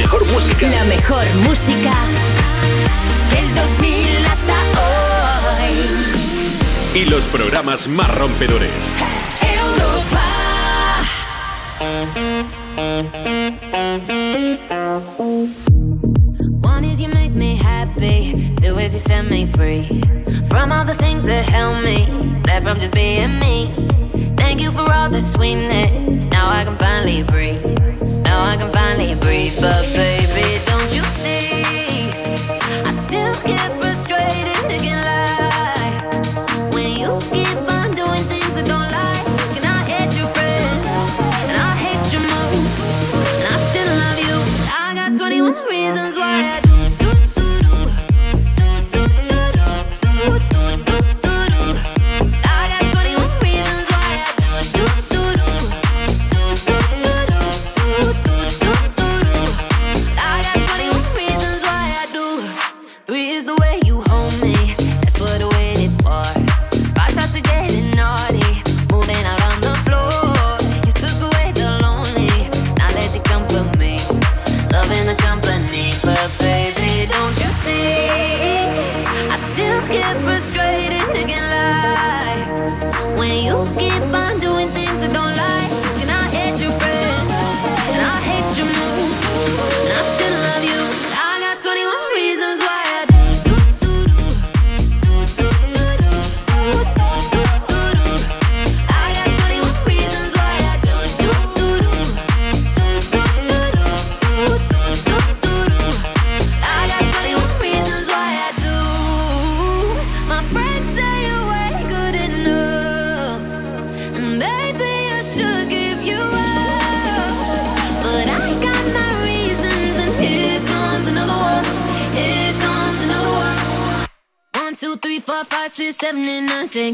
mejor música. La mejor música del 2000 hasta hoy. Y los programas más rompedores. Europa. One is you make me happy, two is you set me free from all the things that held me back from just being me. Thank you for all the sweetness. Now I can finally breathe. Now I can finally breathe. But baby, don't you see? I still get frustrated again.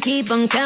Keep on counting.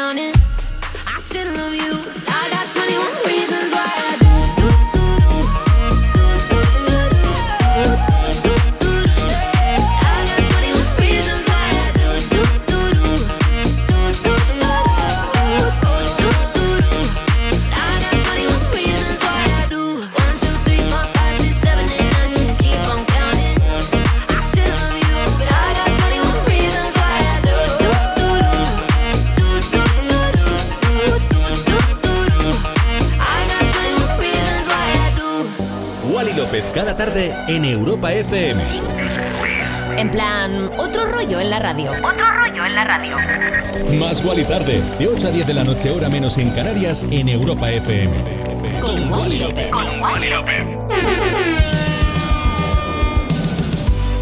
FM. En plan, otro rollo en la radio. Otro rollo en la radio. Más Wally tarde, de 8 a 10 de la noche, hora menos en Canarias, en Europa FM. Con Wally López.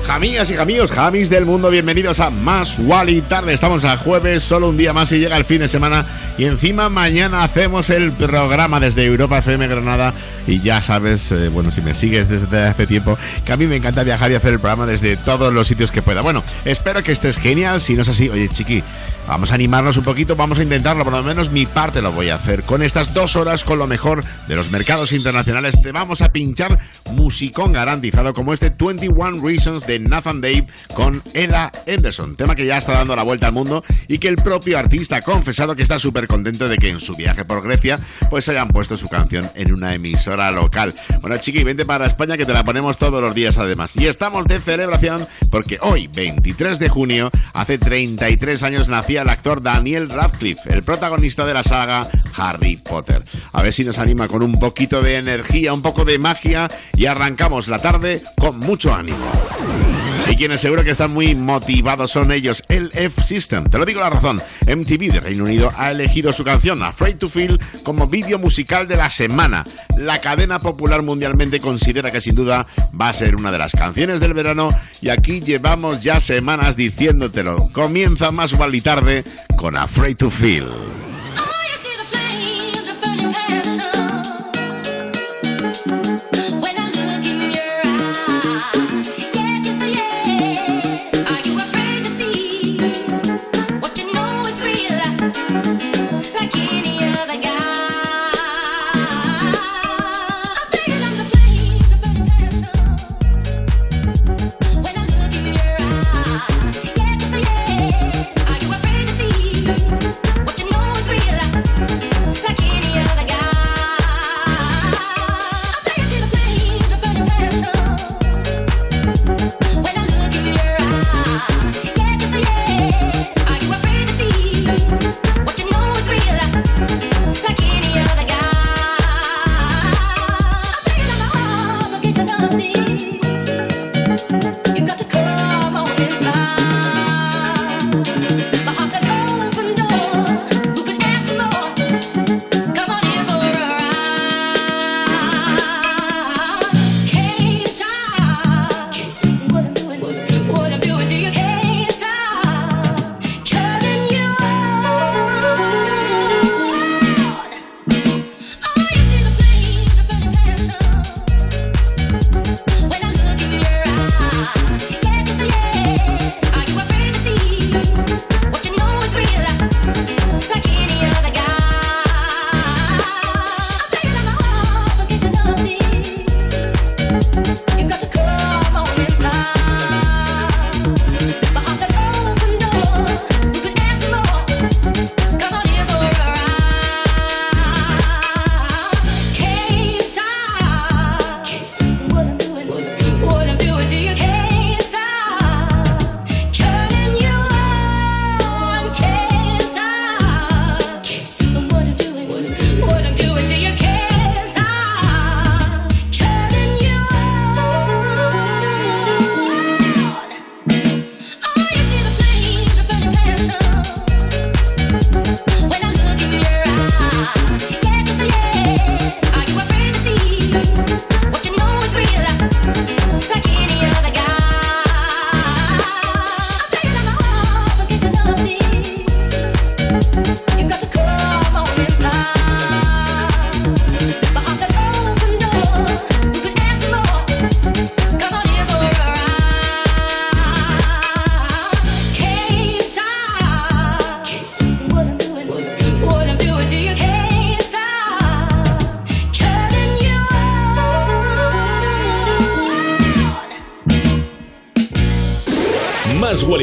Amigas y amigos, Jamis del mundo, bienvenidos a Más Wally Tarde. Estamos a jueves, solo un día más y llega el fin de semana. Y encima mañana hacemos el programa desde Europa FM Granada. Y ya sabes, eh, bueno, si me sigues desde hace tiempo, que a mí me encanta viajar y hacer el programa desde todos los sitios que pueda. Bueno, espero que estés genial. Si no es así, oye, chiqui, vamos a animarnos un poquito, vamos a intentarlo. Por lo menos mi parte lo voy a hacer. Con estas dos horas, con lo mejor de los mercados internacionales, te vamos a pinchar musicón garantizado como este 21 Reasons de Nathan Dave con Ella Anderson, tema que ya está dando la vuelta al mundo y que el propio artista ha confesado que está súper contento de que en su viaje por Grecia pues hayan puesto su canción en una emisora local. Bueno, chiqui, vente para España que te la ponemos todos los días además. Y estamos de celebración porque hoy, 23 de junio, hace 33 años nacía el actor Daniel Radcliffe, el protagonista de la saga Harry Potter. A ver si nos anima con un poquito de energía, un poco de magia y arrancamos la tarde con mucho ánimo. Y quienes seguro que están muy motivados son ellos, el F-System. Te lo digo la razón, MTV de Reino Unido ha elegido su canción Afraid to Feel como vídeo musical de la semana. La cadena popular mundialmente considera que sin duda va a ser una de las canciones del verano y aquí llevamos ya semanas diciéndotelo. Comienza más y tarde con Afraid to Feel.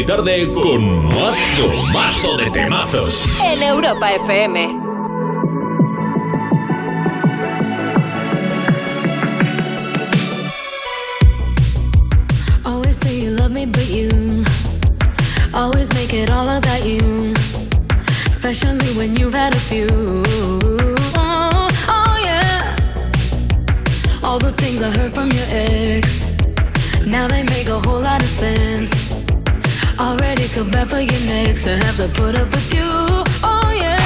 Tarde con mazo, mazo de temazos. En Europa FM. Always say you love me, but you always make it all about you. Especially when you've had a few. Oh, oh yeah. All the things I heard from your ex. Now they make a whole lot of sense. Already feel bad for your next to have to put up with you. Oh yeah.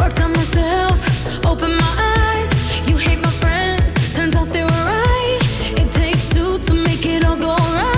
Worked on myself, open my eyes. You hate my friends, turns out they were right. It takes two to make it all go right.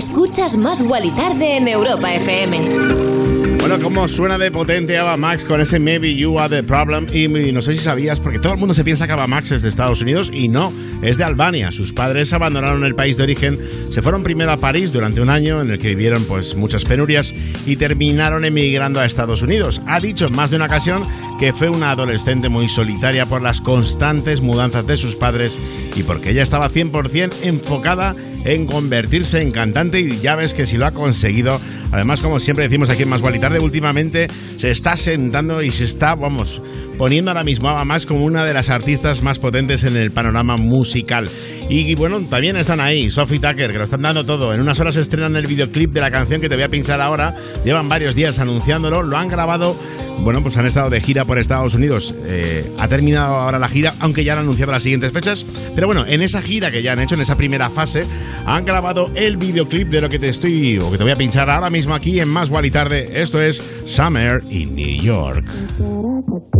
Escuchas Más y Tarde en Europa FM. Bueno, como suena de potente Ava Max con ese Maybe You Are the Problem. Y, y no sé si sabías, porque todo el mundo se piensa que Ava Max es de Estados Unidos y no, es de Albania. Sus padres abandonaron el país de origen, se fueron primero a París durante un año en el que vivieron pues muchas penurias y terminaron emigrando a Estados Unidos. Ha dicho en más de una ocasión que fue una adolescente muy solitaria por las constantes mudanzas de sus padres y porque ella estaba 100% enfocada en convertirse en cantante y ya ves que si lo ha conseguido, además como siempre decimos aquí en Más Gual y Tarde, últimamente se está sentando y se está, vamos, poniendo ahora mismo a más como una de las artistas más potentes en el panorama musical. Y, bueno, también están ahí Sophie Tucker, que lo están dando todo. En unas horas estrenan el videoclip de la canción que te voy a pinchar ahora. Llevan varios días anunciándolo, lo han grabado. Bueno, pues han estado de gira por Estados Unidos. Eh, ha terminado ahora la gira, aunque ya han anunciado las siguientes fechas. Pero bueno, en esa gira que ya han hecho, en esa primera fase, han grabado el videoclip de lo que te estoy o que te voy a pinchar ahora mismo aquí en Más Gual y Tarde. Esto es Summer in New York.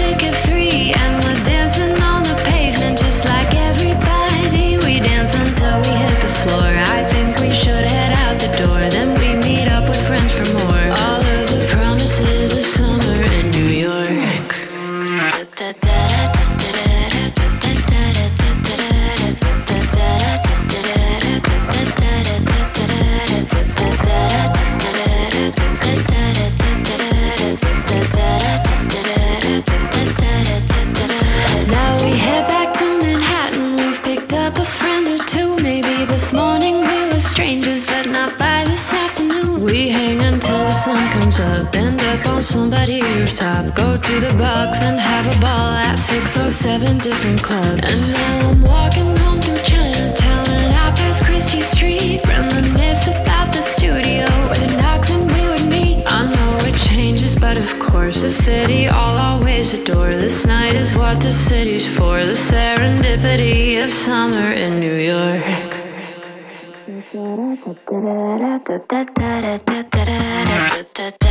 Somebody's rooftop. Go to the box and have a ball at six or seven different clubs. And now I'm walking home through Chinatown and out past Christie Street. Reminisce about the studio where the knocks and we would meet. I know it changes, but of course, the city I'll always adore. This night is what the city's for. The serendipity of summer in New York. Si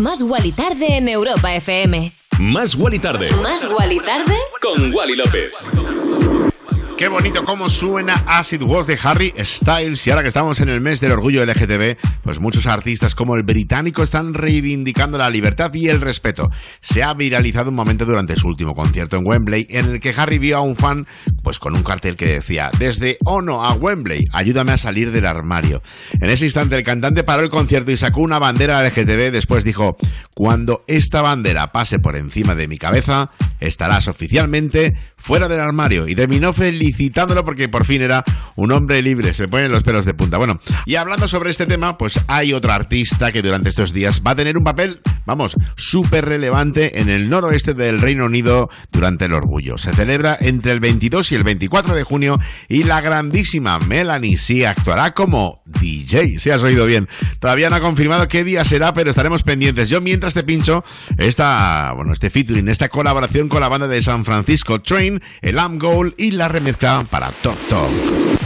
Más Wally Tarde en Europa FM. Más Wally Tarde ¿Más Wally Tarde? con Wally López. Qué bonito cómo suena Acid Was de Harry Styles. Y ahora que estamos en el mes del orgullo LGTB, pues muchos artistas como el británico están reivindicando la libertad y el respeto. Se ha viralizado un momento durante su último concierto en Wembley en el que Harry vio a un fan pues con un cartel que decía desde Ono a Wembley, ayúdame a salir del armario. En ese instante el cantante paró el concierto y sacó una bandera LGTB. Después dijo, cuando esta bandera pase por encima de mi cabeza, estarás oficialmente fuera del armario. Y terminó felicitándolo porque por fin era un hombre libre. Se ponen los pelos de punta. Bueno, y hablando sobre este tema, pues hay otro artista que durante estos días va a tener un papel, vamos, súper relevante en el noroeste del Reino Unido durante el orgullo. Se celebra entre el 22 y el 24 de junio y la grandísima Melanie C actuará como DJ, si has oído bien. Todavía no ha confirmado qué día será, pero estaremos pendientes. Yo mientras te pincho esta, bueno, este featuring, esta colaboración con la banda de San Francisco Train, el Am Goal y la remezcla para Top Top.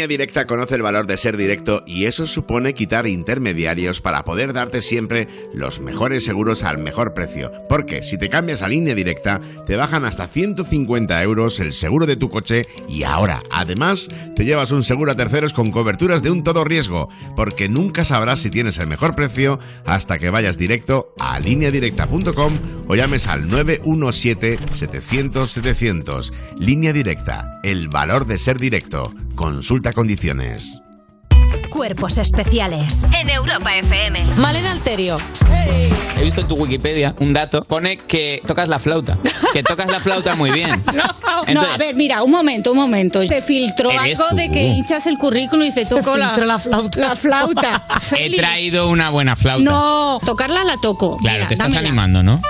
Línea Directa conoce el valor de ser directo y eso supone quitar intermediarios para poder darte siempre los mejores seguros al mejor precio. Porque si te cambias a Línea Directa, te bajan hasta 150 euros el seguro de tu coche y ahora, además, te llevas un seguro a terceros con coberturas de un todo riesgo, porque nunca sabrás si tienes el mejor precio hasta que vayas directo a lineadirecta.com o llames al 917-700-700. Línea Directa, el valor de ser directo. Consulta condiciones. Cuerpos especiales en Europa FM. Malena Alterio. He visto en tu Wikipedia un dato. Pone que tocas la flauta. Que tocas la flauta muy bien. No, Entonces- a ver, mira, un momento, un momento. Se filtró algo de tú. que hinchas el currículum y se tocó la, filtró la flauta. La flauta. He traído una buena flauta. No, tocarla la toco. Claro, Mira, te estás dámela. animando, ¿no?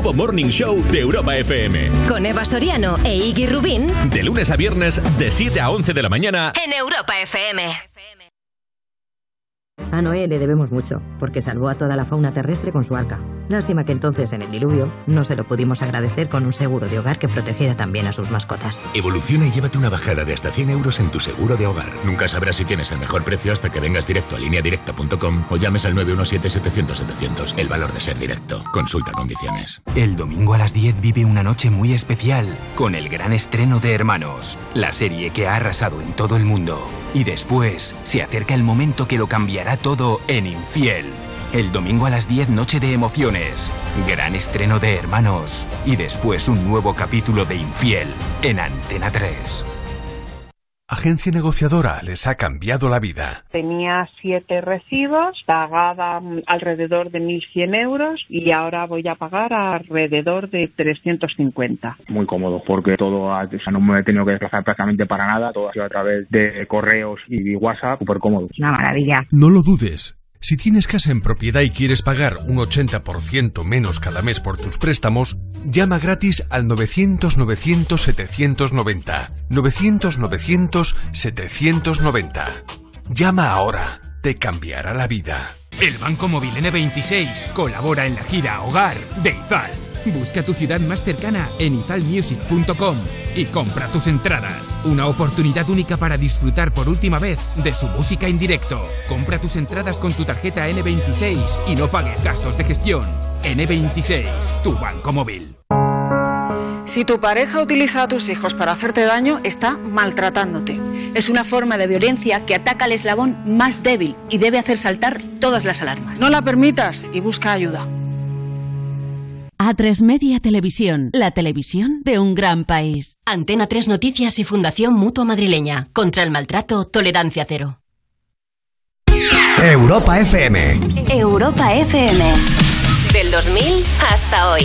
Nuevo Morning Show de Europa FM. con Eva Soriano e Iggy Rubín De lunes a viernes, de 7 a 11 de la mañana. en Europa FM. A Noé le debemos mucho, porque salvó a toda la fauna terrestre con su arca. Lástima que entonces, en el diluvio, no se lo pudimos agradecer con un seguro de hogar que protegiera también a sus mascotas. Evoluciona y llévate una bajada de hasta 100 euros en tu seguro de hogar. Nunca sabrás si tienes el mejor precio hasta que vengas directo a lineadirecta.com o llames al 917-700-700. El valor de ser directo. Consulta condiciones. El domingo a las 10 vive una noche muy especial con el gran estreno de Hermanos, la serie que ha arrasado en todo el mundo. Y después se acerca el momento que lo cambiará todo en Infiel. El domingo a las 10 noche de emociones. Gran estreno de Hermanos. Y después un nuevo capítulo de Infiel en Antena 3. Agencia negociadora les ha cambiado la vida. Tenía siete recibos, pagaba mm, alrededor de 1.100 euros y ahora voy a pagar alrededor de 350. muy cómodo porque todo ha- o sea, no me he tenido que desplazar prácticamente para nada, todo ha sido a través de correos y WhatsApp, súper cómodo. Una maravilla. No lo dudes. Si tienes casa en propiedad y quieres pagar un 80% menos cada mes por tus préstamos, llama gratis al 900-900-790. 900-900-790. Llama ahora. Te cambiará la vida. El Banco Móvil N26 colabora en la gira Hogar de Izal. Busca tu ciudad más cercana en izalmusic.com y compra tus entradas. Una oportunidad única para disfrutar por última vez de su música en directo. Compra tus entradas con tu tarjeta N26 y no pagues gastos de gestión. N26, tu banco móvil. Si tu pareja utiliza a tus hijos para hacerte daño, está maltratándote. Es una forma de violencia que ataca al eslabón más débil y debe hacer saltar todas las alarmas. No la permitas y busca ayuda. A3 Media Televisión, la televisión de un gran país. Antena 3 Noticias y Fundación Mutua Madrileña. Contra el maltrato, tolerancia cero. Europa FM. Europa FM. Del 2000 hasta hoy.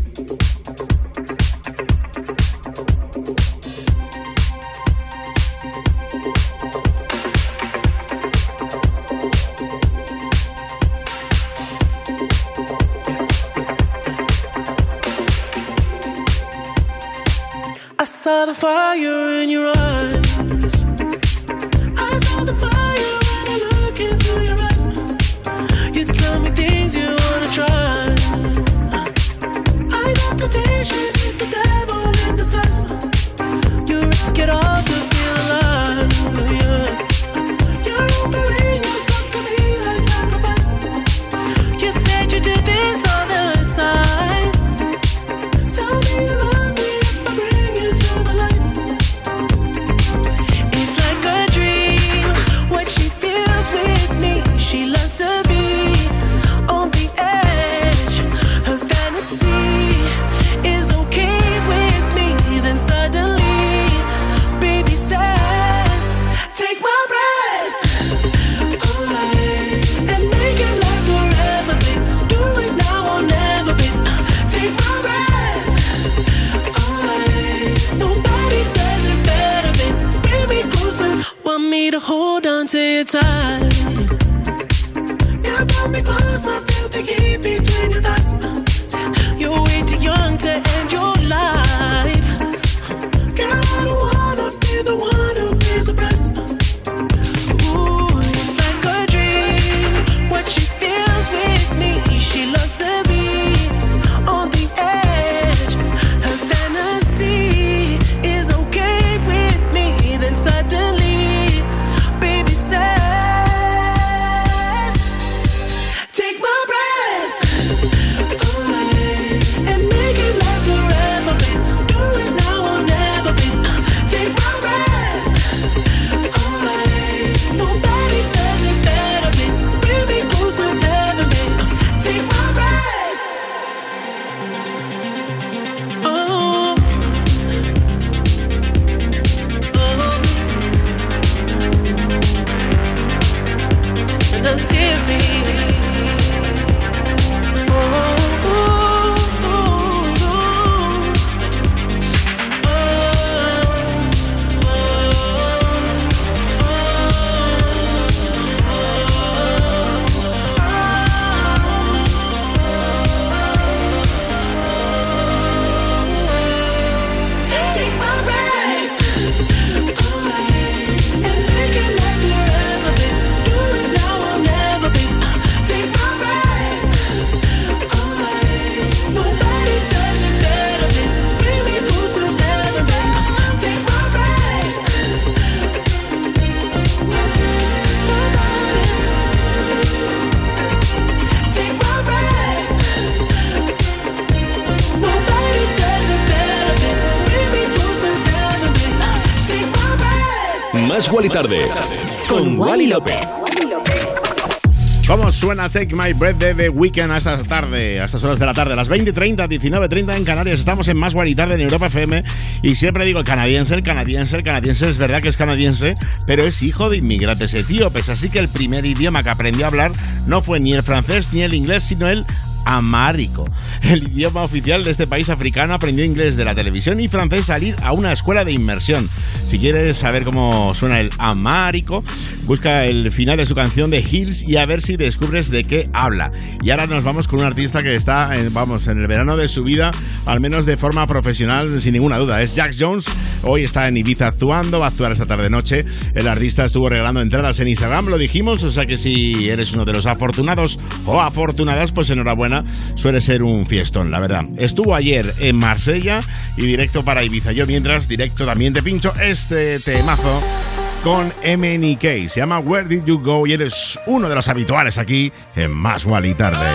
the fire in your eyes. Wally Tarde. Con Wally López. ¿Cómo suena Take My Breath de The Weekend a esta tarde, a estas horas de la tarde? A las 20.30, 19.30 en Canarias. Estamos en Más Guari Tarde en Europa FM. Y siempre digo el canadiense, el canadiense, el canadiense. Es verdad que es canadiense, pero es hijo de inmigrantes etíopes. Así que el primer idioma que aprendió a hablar no fue ni el francés ni el inglés, sino el amárico. El idioma oficial de este país africano aprendió inglés de la televisión y francés al ir a una escuela de inmersión. Si quieres saber cómo suena el amárico, busca el final de su canción de Hills y a ver si descubres de qué habla. Y ahora nos vamos con un artista que está, en, vamos, en el verano de su vida, al menos de forma profesional, sin ninguna duda. Es Jack Jones. Hoy está en Ibiza actuando, va a actuar esta tarde noche. El artista estuvo regalando entradas en Instagram, lo dijimos, o sea que si eres uno de los afortunados o afortunadas, pues enhorabuena. Suele ser un fiestón, la verdad. Estuvo ayer en Marsella y directo para Ibiza. Yo mientras directo también te pincho este temazo con MNK. Se llama Where Did You Go y eres uno de los habituales aquí en Más y Tarde.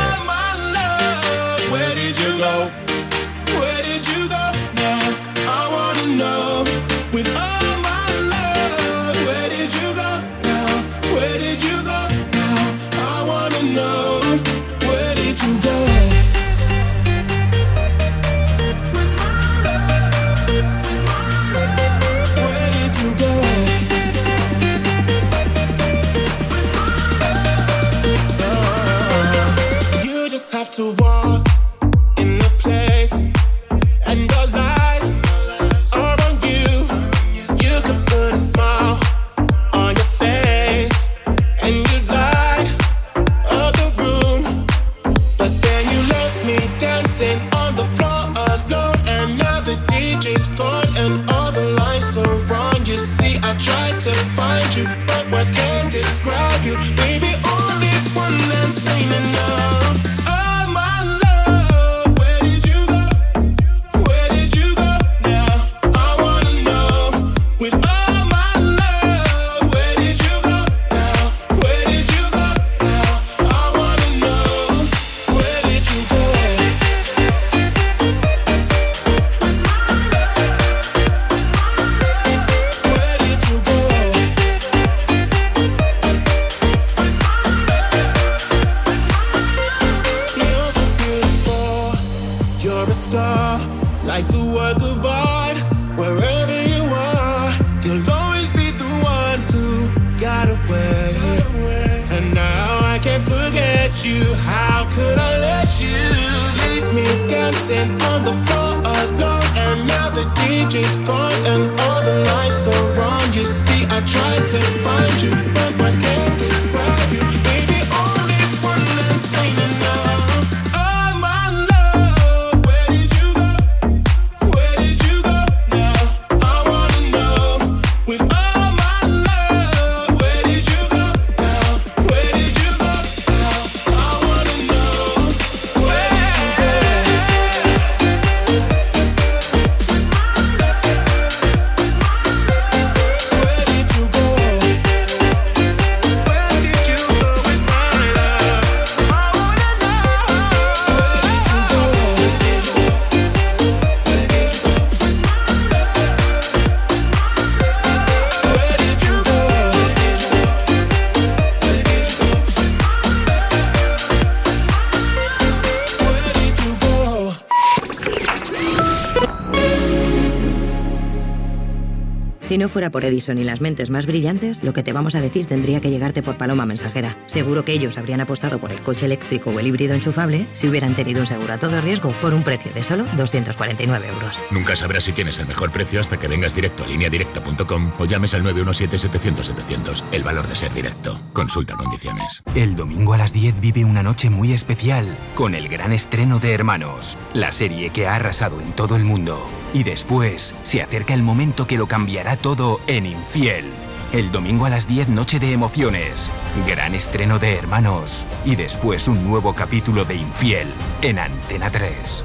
Si no fuera por Edison y las mentes más brillantes, lo que te vamos a decir tendría que llegarte por paloma mensajera. Seguro que ellos habrían apostado por el coche eléctrico o el híbrido enchufable si hubieran tenido un seguro a todo riesgo por un precio de solo 249 euros. Nunca sabrás si tienes el mejor precio hasta que vengas directo a lineadirecta.com o llames al 917-700-700. El valor de ser directo. Consulta condiciones. El domingo a las 10 vive una noche muy especial con el gran estreno de Hermanos, la serie que ha arrasado en todo el mundo. Y después se acerca el momento que lo cambiará todo en Infiel. El domingo a las 10 noche de emociones, gran estreno de Hermanos y después un nuevo capítulo de Infiel en Antena 3.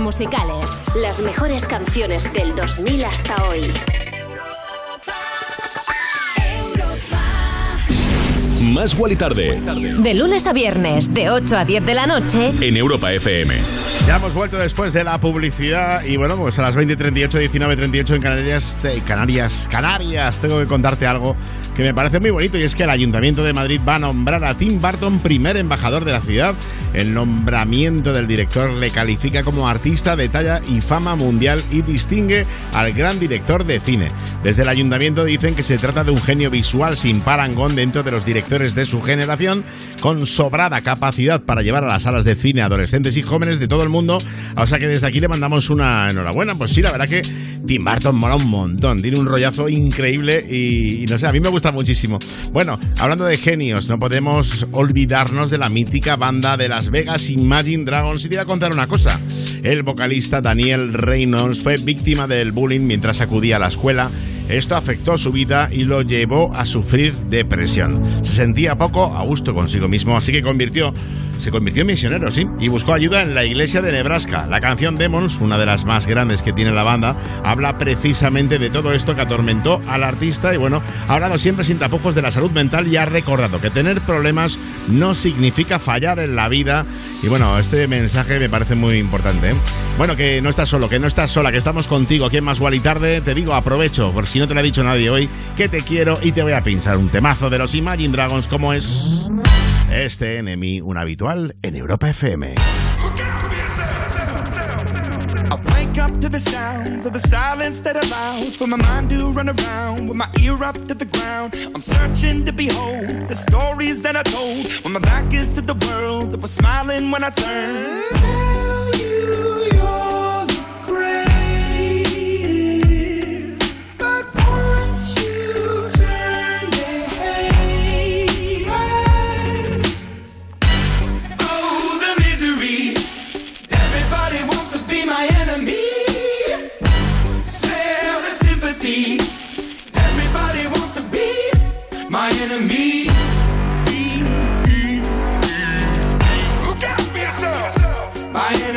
Musicales. Las mejores canciones del 2000 hasta hoy. Más Guali Tarde. De lunes a viernes, de 8 a 10 de la noche. En Europa FM. Ya hemos vuelto después de la publicidad y bueno, pues a las 20.38, 19.38 en Canarias, Canarias, Canarias, tengo que contarte algo que me parece muy bonito y es que el Ayuntamiento de Madrid va a nombrar a Tim Burton primer embajador de la ciudad. El nombramiento del director le califica como artista de talla y fama mundial y distingue al gran director de cine. Desde el Ayuntamiento dicen que se trata de un genio visual sin parangón dentro de los directores de su generación, con sobrada capacidad para llevar a las salas de cine adolescentes y jóvenes de todo el mundo. O sea que desde aquí le mandamos una enhorabuena. Pues sí, la verdad que Tim Burton mola un montón, tiene un rollazo increíble y, y no sé, a mí me gusta muchísimo. Bueno, hablando de genios, no podemos olvidarnos de la mítica banda de Las Vegas Imagine Dragons. Y te voy a contar una cosa. El vocalista Daniel Reynolds fue víctima del bullying mientras acudía a la escuela. Esto afectó su vida y lo llevó a sufrir depresión. Se sentía poco a gusto consigo mismo, así que convirtió, se convirtió en misionero, sí, y buscó ayuda en la iglesia de Nebraska. La canción Demons, una de las más grandes que tiene la banda, habla precisamente de todo esto que atormentó al artista y bueno, ha hablado siempre sin tapujos de la salud mental y ha recordado que tener problemas no significa fallar en la vida. Y bueno, este mensaje me parece muy importante. ¿eh? Bueno, que no estás solo, que no estás sola, que estamos contigo aquí en Más y Tarde. Te digo, aprovecho, por si no te lo ha dicho nadie hoy, que te quiero y te voy a pinchar un temazo de los Imagine Dragons como es este enemy, un habitual en Europa FM. I wake up to the sounds of the silence that allows for my mind to run around with my ear up to the ground. I'm searching to behold the stories that I told when my back is to the world that was smiling when I turned. Tell you you're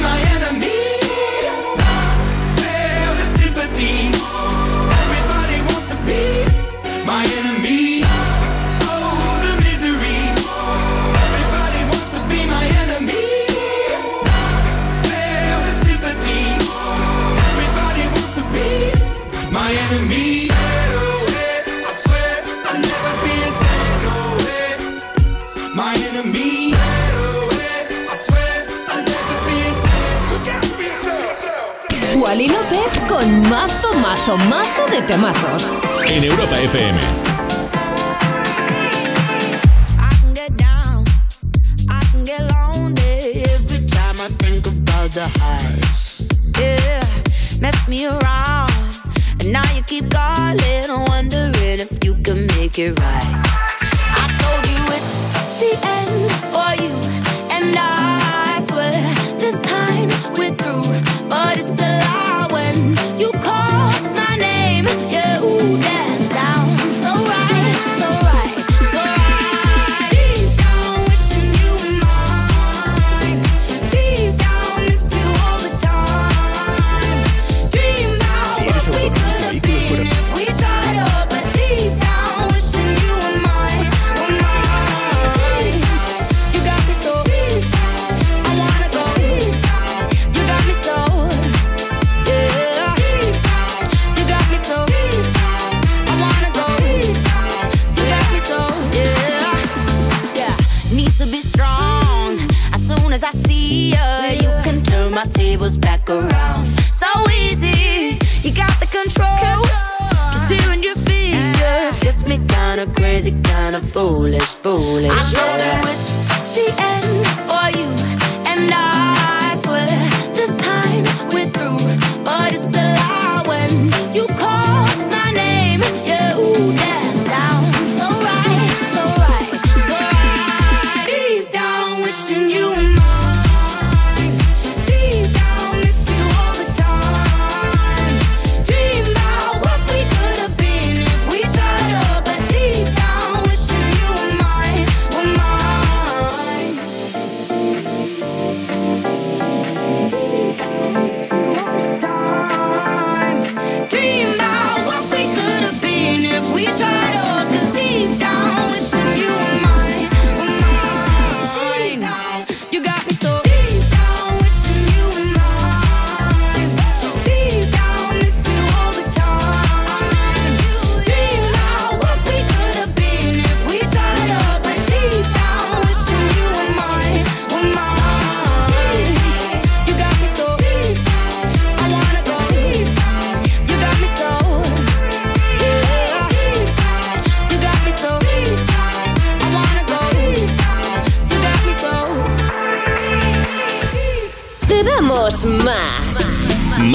my enemy. Mazo, de temazos. En Europa FM. I can get down, I can get lonely every time I think about the highs. Yeah, mess me around, and now you keep calling, wondering if you can make it right. I told you it's the end for you, and I swear this time we're through. But it's crazy, kinda foolish, foolish. I that it's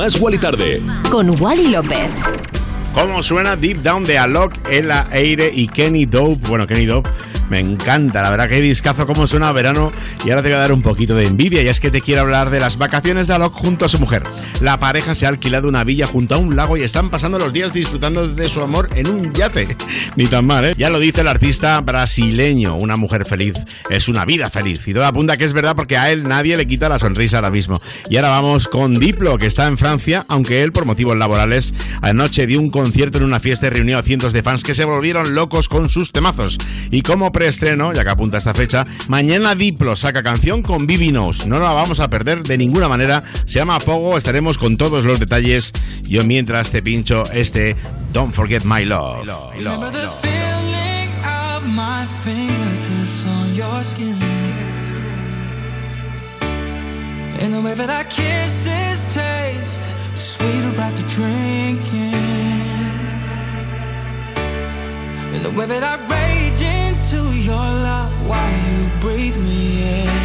Más Wally Tarde. Con Wally López. ¿Cómo suena Deep Down de Alok, Ella Eire y Kenny Dope? Bueno, Kenny Dope me encanta, la verdad que discazo cómo suena a verano y ahora te voy a dar un poquito de envidia y es que te quiero hablar de las vacaciones de Alok junto a su mujer. La pareja se ha alquilado una villa junto a un lago y están pasando los días disfrutando de su amor en un yate. Ni tan mal, ¿eh? Ya lo dice el artista brasileño, una mujer feliz es una vida feliz y todo apunta que es verdad porque a él nadie le quita la sonrisa ahora mismo. Y ahora vamos con Diplo, que está en Francia, aunque él por motivos laborales anoche dio un concierto en una fiesta y reunió a cientos de fans que se volvieron locos con sus temazos. Y como preestreno, ya que apunta esta fecha, mañana Diplo saca canción con Bibi Knows. No la vamos a perder de ninguna manera. Se llama Pogo, estaremos con todos los detalles. Yo mientras te pincho este Don't Forget My Love. On your skin. And the way that our kisses taste sweeter after drinking. And the way that I rage into your love while you breathe me in.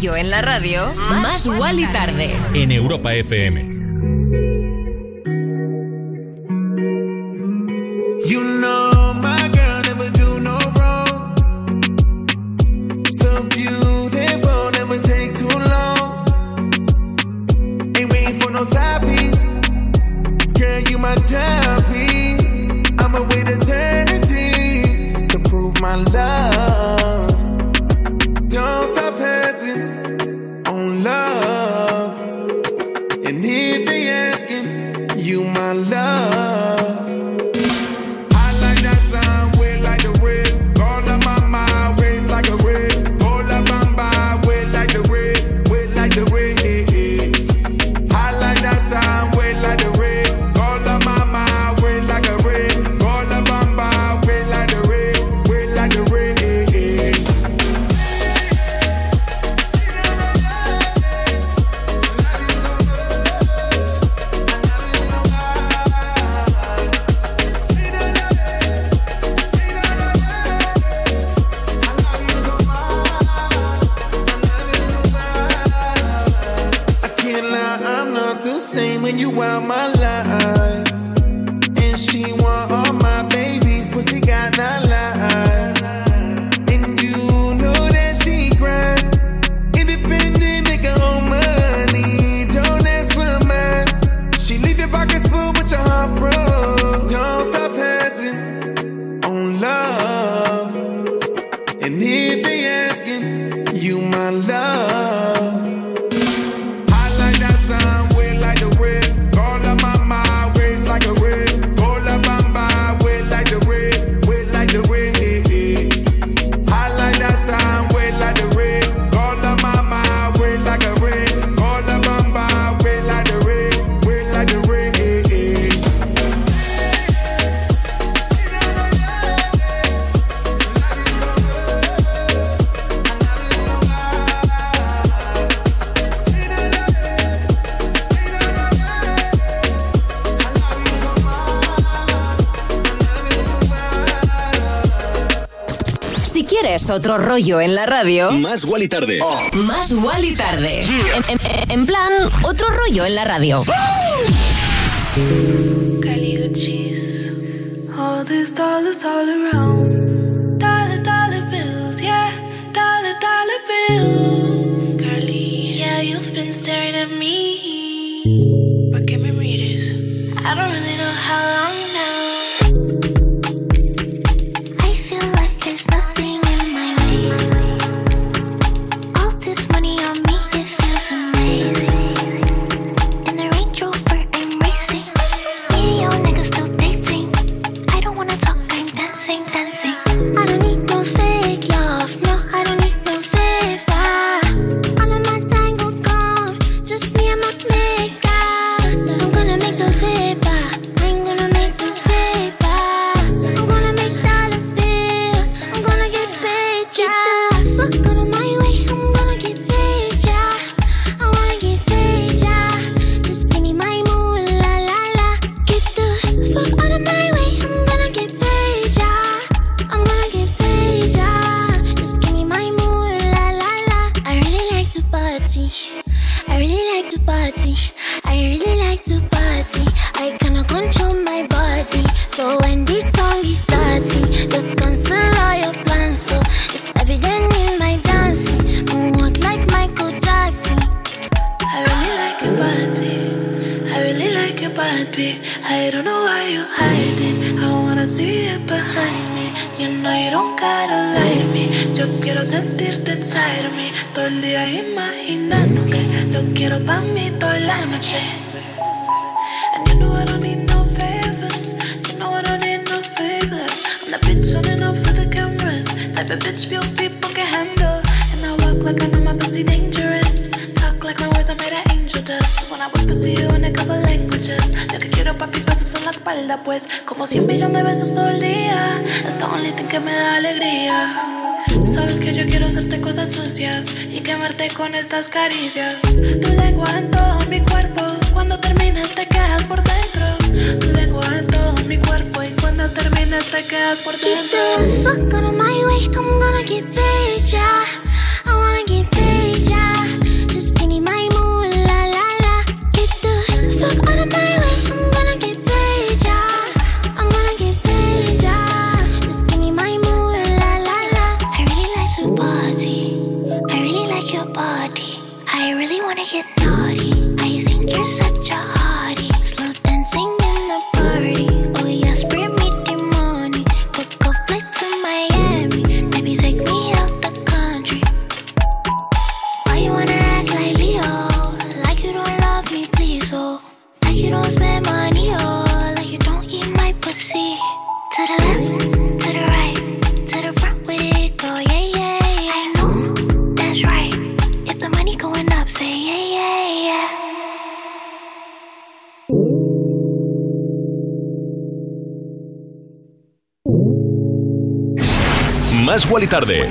yo en la radio, más Wally Tarde. En Europa FM. quieres otro rollo en la radio. Más Wally Tarde. Oh. Más Wally Tarde. En, en, en, plan, otro rollo en la radio. All these dollars all around.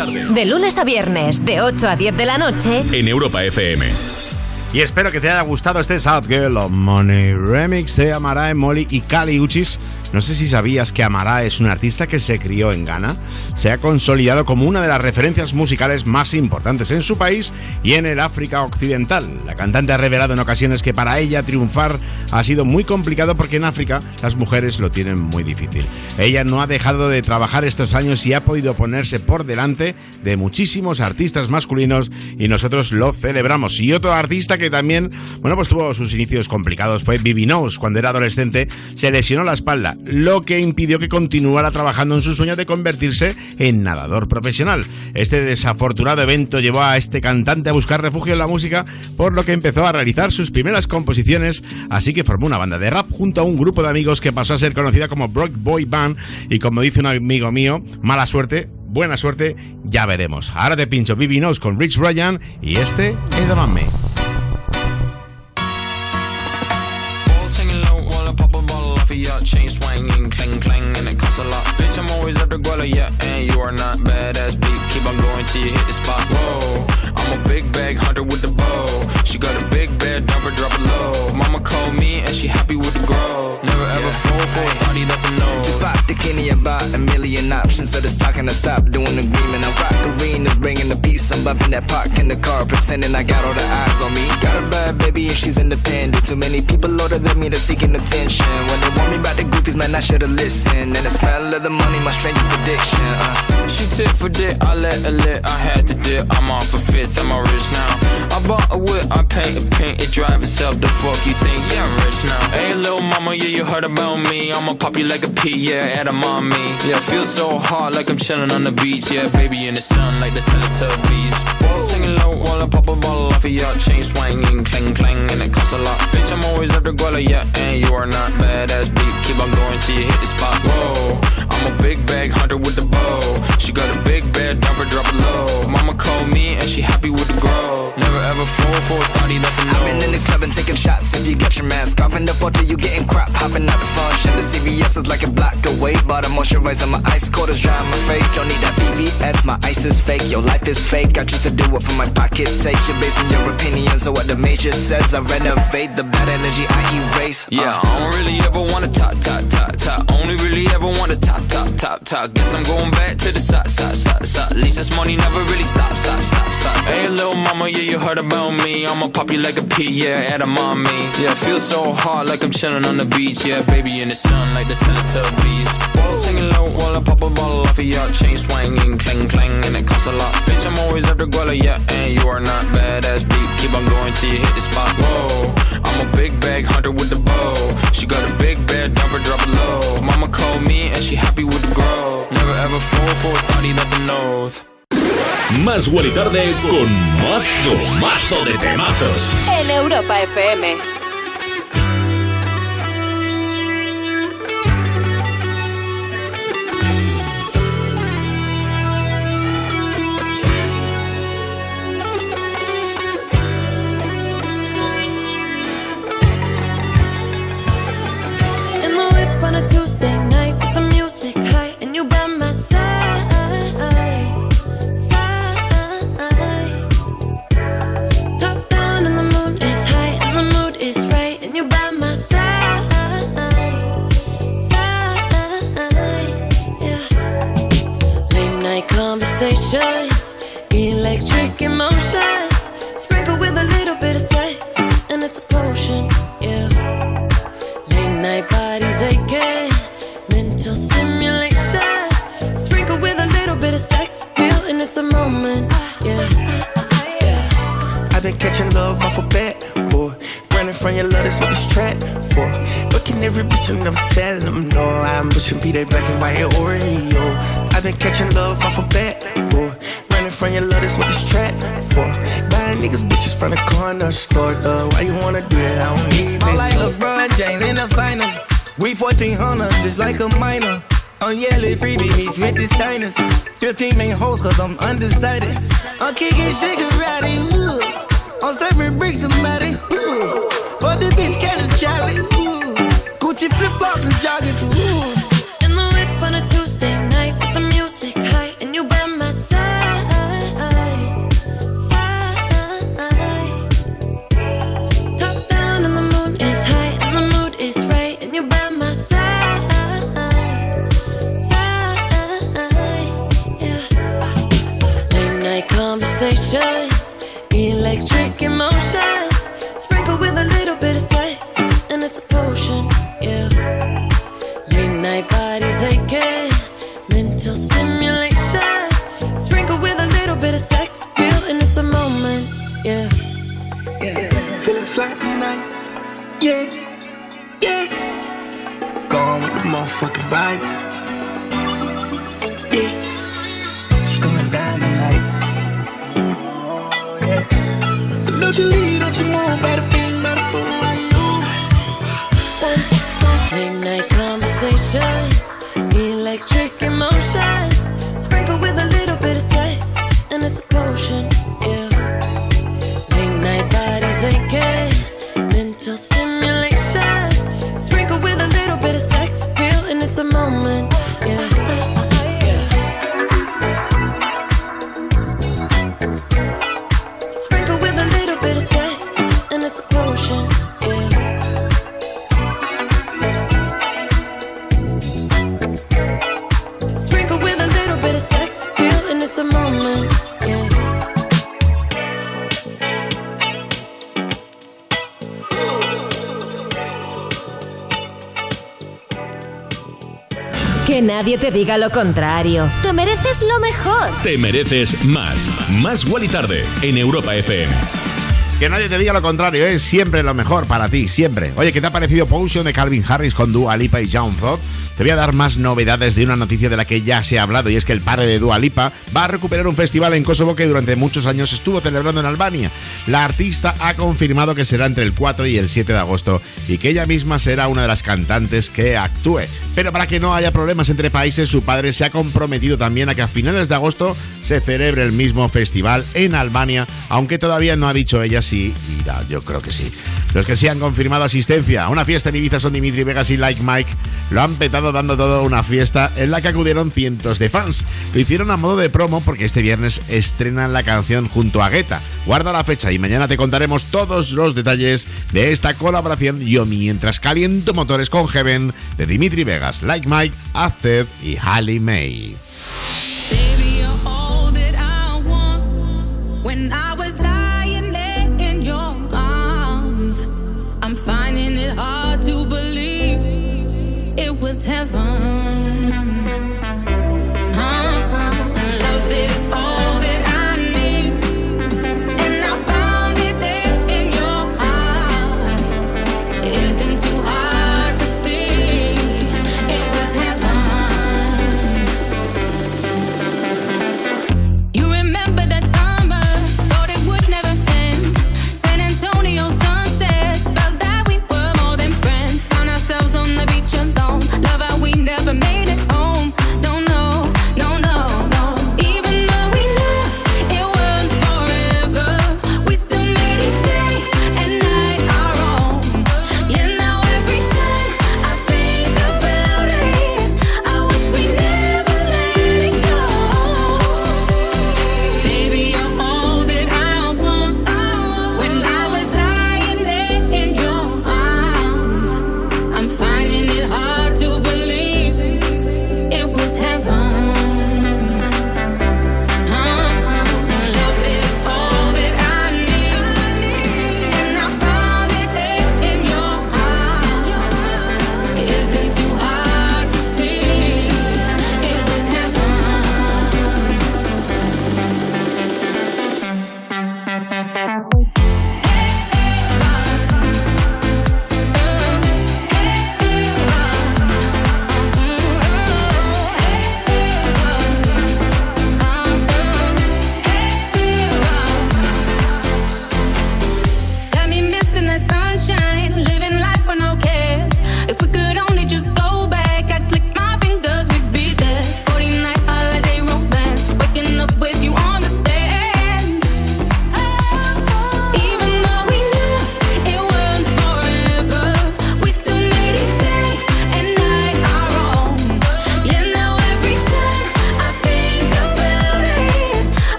Tarde De lunes a viernes, de 8 a 10 de la noche. en Europa FM. Y espero que te haya gustado este South Girl of Money remix de Amara, Molly y Kali Uchis. No sé si sabías que Amara es un artista que se crió en Ghana. Se ha consolidado como una de las referencias musicales más importantes en su país y en el África Occidental. La cantante ha revelado en ocasiones que para ella triunfar ha sido muy complicado porque en África las mujeres lo tienen muy difícil. Ella no ha dejado de trabajar estos años y ha podido ponerse por delante de muchísimos artistas masculinos y nosotros lo celebramos. Y otro artista que también, bueno, pues tuvo sus inicios complicados fue Bibi Knows. Cuando era adolescente se lesionó la espalda, lo que impidió que continuara trabajando en su sueño de convertirse en nadador profesional. Este desafortunado evento llevó a este cantante a buscar refugio en la música, por lo que empezó a realizar sus primeras composiciones, así que formó una banda de rap junto a un grupo de amigos que pasó a ser conocida como Brock Boy Band y como dice un amigo mío, mala suerte, buena suerte, ya veremos. Ahora te pincho Bibi con Rich Ryan y este Edamame. Balls guala, yeah, and you are not badass beat. Keep on going till you hit the spot. Whoa, I'm a big bag hunter with the bow. She got a big bed, number drop it low. Mama called me and she happy with the grow. Ever fall for a thotty, that's a. Just bought the Kenny about a million options. So just talking to stop doing the agreement. I rock arenas, bringing the peace. I'm bumping that park in the car, pretending I got all the eyes on me. Got a bad baby and she's independent. Too many people older than me that's seeking attention. When they want me about the goofies, man, I should've listened. And the smell of the money, my strangest addiction. Uh. She tit for dick, I let her lit, I had to dip. I'm off a fifth, I'm a rich now. I bought a whip, I paint a paint, it drive itself. The fuck you think? Yeah, I'm rich now. Hey, little mama, yeah, you heard about me. I'ma pop you like a pea, yeah, at a mommy. Yeah, feel so hot like I'm chilling on the beach. Yeah, baby in the sun like the Teletubbies. Balls singing low while I pop a bottle off of your chain swinging, clang clang, and it costs a lot. Bitch, I'm always at the guala, yeah, and you are not badass beat. Keep on going till you hit the spot. Whoa, I'm a big bag hunter with the bow. She got a big bed, number drop it low. Mama called me and she happy with the grow. Never ever fall for a thotty, that's a no. I've been in the club and taking shots. If you got your mask off in the photo, you getting crap. Hopping out the function. The CVS is like a block away. Bought a moisturizer, my ice cold is dry on my face. Don't need that VVS, my ice is fake. Your life is fake. I choose to do it for my pocket's sake. You're basing your opinions on what the major says. I renovate the bad energy I erase. Yeah, Uh. I don't really ever wanna top, top, top, top. Only really ever wanna top, top, top, top. Guess I'm going back to the side, side, side, side. At least this money never really stop, stop, stop, stop. Hey, little mama, yeah, you heard about me. I'ma pop you like a pea, yeah, at a mommy. Yeah, feel so hot like I'm chilling on the beach. Yeah, baby in the sun like the Teletubbies. Balls singing low while I pop a bottle off of your chain swinging, clang clang, and it costs a lot. Bitch, I'm always at the guala, yeah, and you are not badass beat. Keep on going till you hit the spot. Whoa, I'm a big bag hunter with the bow. She got a big bed, number drop it low. Mama called me and she happy with the grow. Never ever fall for a thotty, that's a nose. Más Wally Tarde con mazo, mazo de temazos. En Europa FM. Conversations, electric emotions, sprinkle with a little bit of sex and it's a potion. Yeah. Late night bodies aching, mental stimulation. Sprinkle with a little bit of sex appeal, and it's a moment. Yeah, yeah. I've been catching love off a bat, boy. Running from your love, that's what this trap for. Fucking every bitch and never telling them no. I'm pushing P, that black and white Oreo. I've been catching love off a bat, boy. Running from your love, that's what this trap for. Buying niggas bitches from the corner store, though. Why you wanna do that? I don't need I'm like LeBron James in the finals. We 1400, just like a minor. Oh, I'm yelling freebie meets with the signers. 15 main hoes, cause I'm undecided. I'm kicking shit karate, ooh. I'm serving bricks matty, ooh. For the bitch, catch a Charlie. Gucci flip flops and joggers, ooh. Nadie te diga lo contrario. Te mereces lo mejor. Te mereces más. Más Wally Tarde en Europa FM. Que nadie te diga lo contrario, es siempre lo mejor para ti, siempre. Oye, ¿qué te ha parecido Potion de Calvin Harris con Dua Lipa y John Thought? Te voy a dar más novedades de una noticia de la que ya se ha hablado y es que el padre de Dua Lipa va a recuperar un festival en Kosovo que durante muchos años estuvo celebrando en Albania. La artista ha confirmado que será entre el 4 y el 7 de agosto y que ella misma será una de las cantantes que actúe. Pero para que no haya problemas entre países, su padre se ha comprometido también a que a finales de agosto se celebre el mismo festival en Albania, aunque todavía no ha dicho ella si irá, yo creo que sí. Los que sí han confirmado asistencia a una fiesta en Ibiza son Dimitri Vegas y Like Mike. Lo han petado dando todo una fiesta en la que acudieron cientos de fans. Lo hicieron a modo de promo porque este viernes estrenan la canción junto a Guetta. Guarda la fecha y mañana te contaremos todos los detalles de esta colaboración. Yo mientras caliento motores con Heaven de Dimitri Vegas, Like Mike, Azed y Halle May.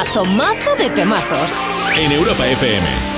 Mazo, mazo, de temazos. En Europa FM.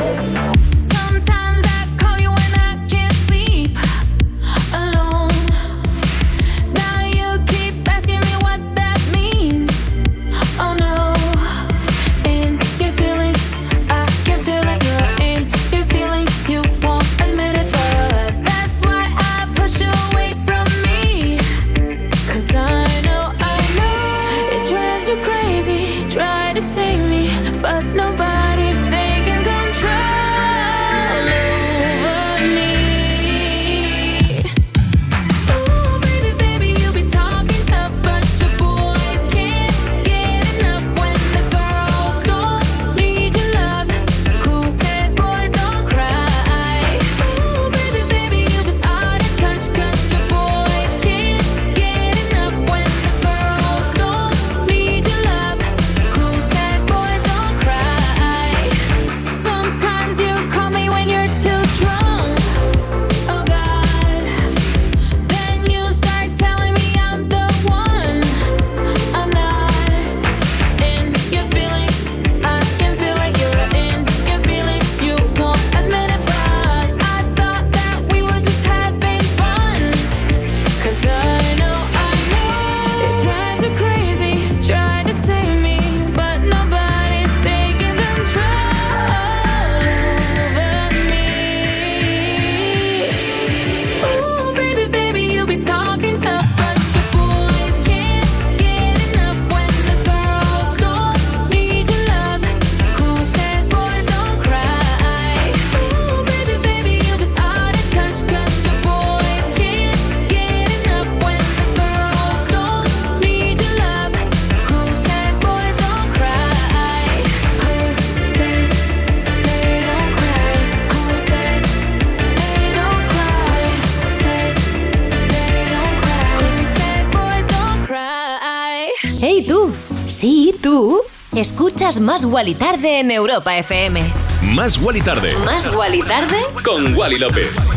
Escuchas Más Wally Tarde en Europa FM. Más Wally Tarde. Más Wally Tarde Con Wally López.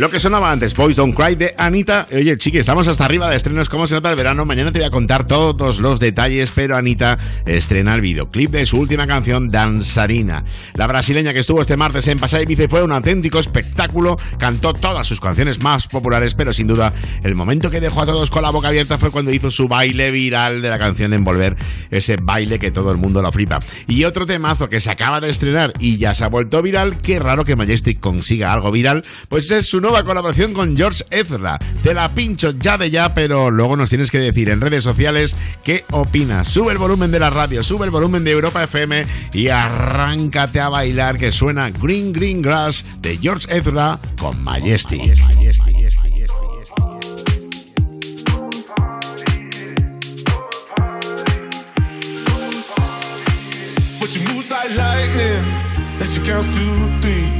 Lo que sonaba antes, Boys Don't Cry de Anita. Oye, chiqui, estamos hasta arriba de estrenos. ¿Cómo se nota el verano? Mañana te voy a contar todos los detalles, pero Anita estrena el videoclip de su última canción, Danzarina. La brasileña que estuvo este martes en Pasay Bice fue un auténtico espectáculo. Cantó todas sus canciones más populares, pero sin duda el momento que dejó a todos con la boca abierta fue cuando hizo su baile viral de la canción Envolver, ese baile que todo el mundo lo flipa. Y otro temazo que se acaba de estrenar y ya se ha vuelto viral, qué raro que Majestic consiga algo viral, pues es su nueva colaboración con George Ezra. Te la pincho ya de ya, pero luego nos tienes que decir en redes sociales qué opinas. Sube el volumen de la radio, sube el volumen de Europa FM y arráncate a bailar que suena Green Green Grass de George Ezra con three.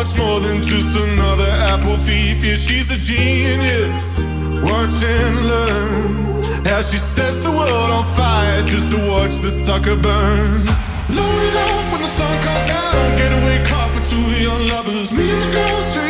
Much more than just another apple thief. Yeah, she's a genius. Watch and learn. Why she sets the world on fire just to watch the sucker burn. Load it up when the sun comes down. Getaway car for two young lovers. Me and the girl straight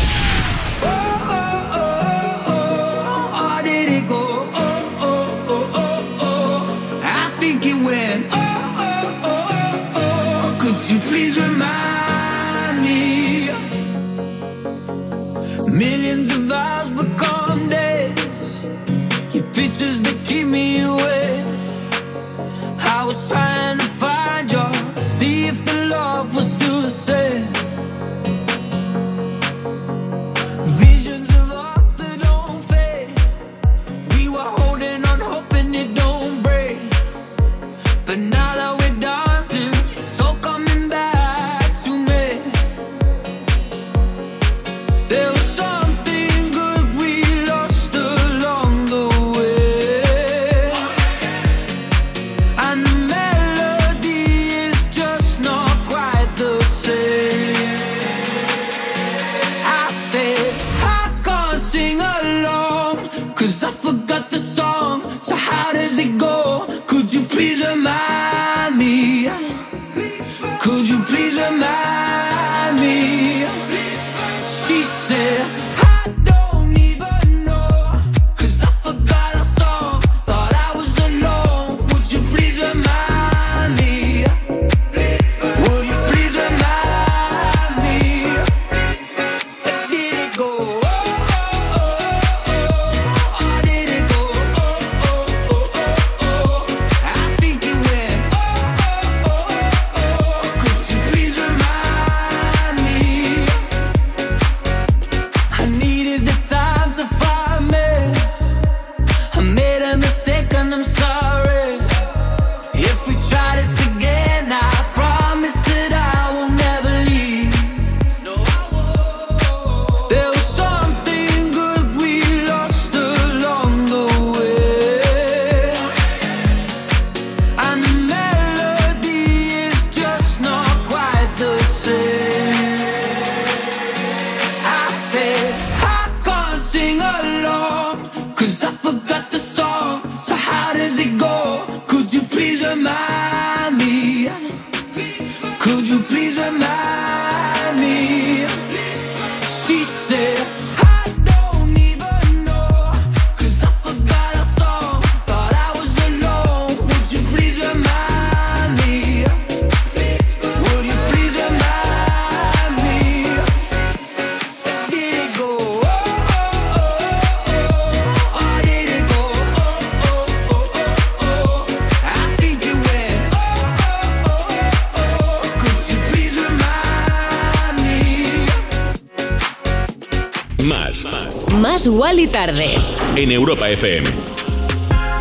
Europa FM.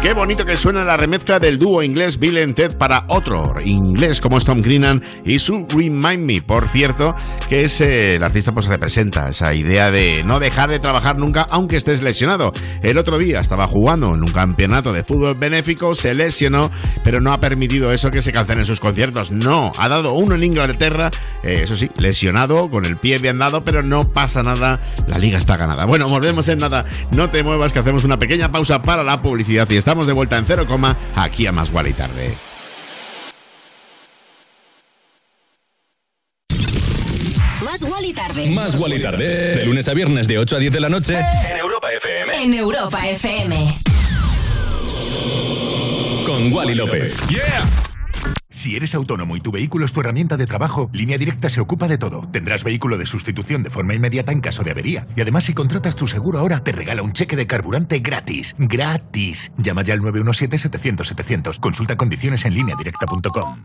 Qué bonito que suena la remezcla del dúo inglés Bill and Ted para otro inglés como Tom Greenan y su Remind Me. Por cierto, que es eh, el artista pues representa esa idea de no dejar de trabajar nunca aunque estés lesionado. El otro día estaba jugando en un campeonato de fútbol benéfico, se lesionó, pero no ha permitido eso que se cancelen sus conciertos. No, ha dado uno en Inglaterra eh, eso sí, lesionado, con el pie bien dado, pero no pasa nada, la liga está ganada. Bueno, volvemos en nada, no te muevas que hacemos una pequeña pausa para la publicidad y estamos de vuelta en cero coma aquí a Más y Tarde. Más Wally tarde. Más y Tarde. De lunes a viernes de 8 a 10 de la noche en Europa FM. En Europa FM. Con Wally López. Si eres autónomo y tu vehículo es tu herramienta de trabajo, Línea Directa se ocupa de todo. Tendrás vehículo de sustitución de forma inmediata en caso de avería. Y además, si contratas tu seguro ahora, te regala un cheque de carburante gratis. ¡Gratis! Llama ya al 917-700-700. Consulta condiciones en lineadirecta.com.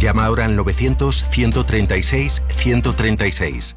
Llama ahora al 900-136-136.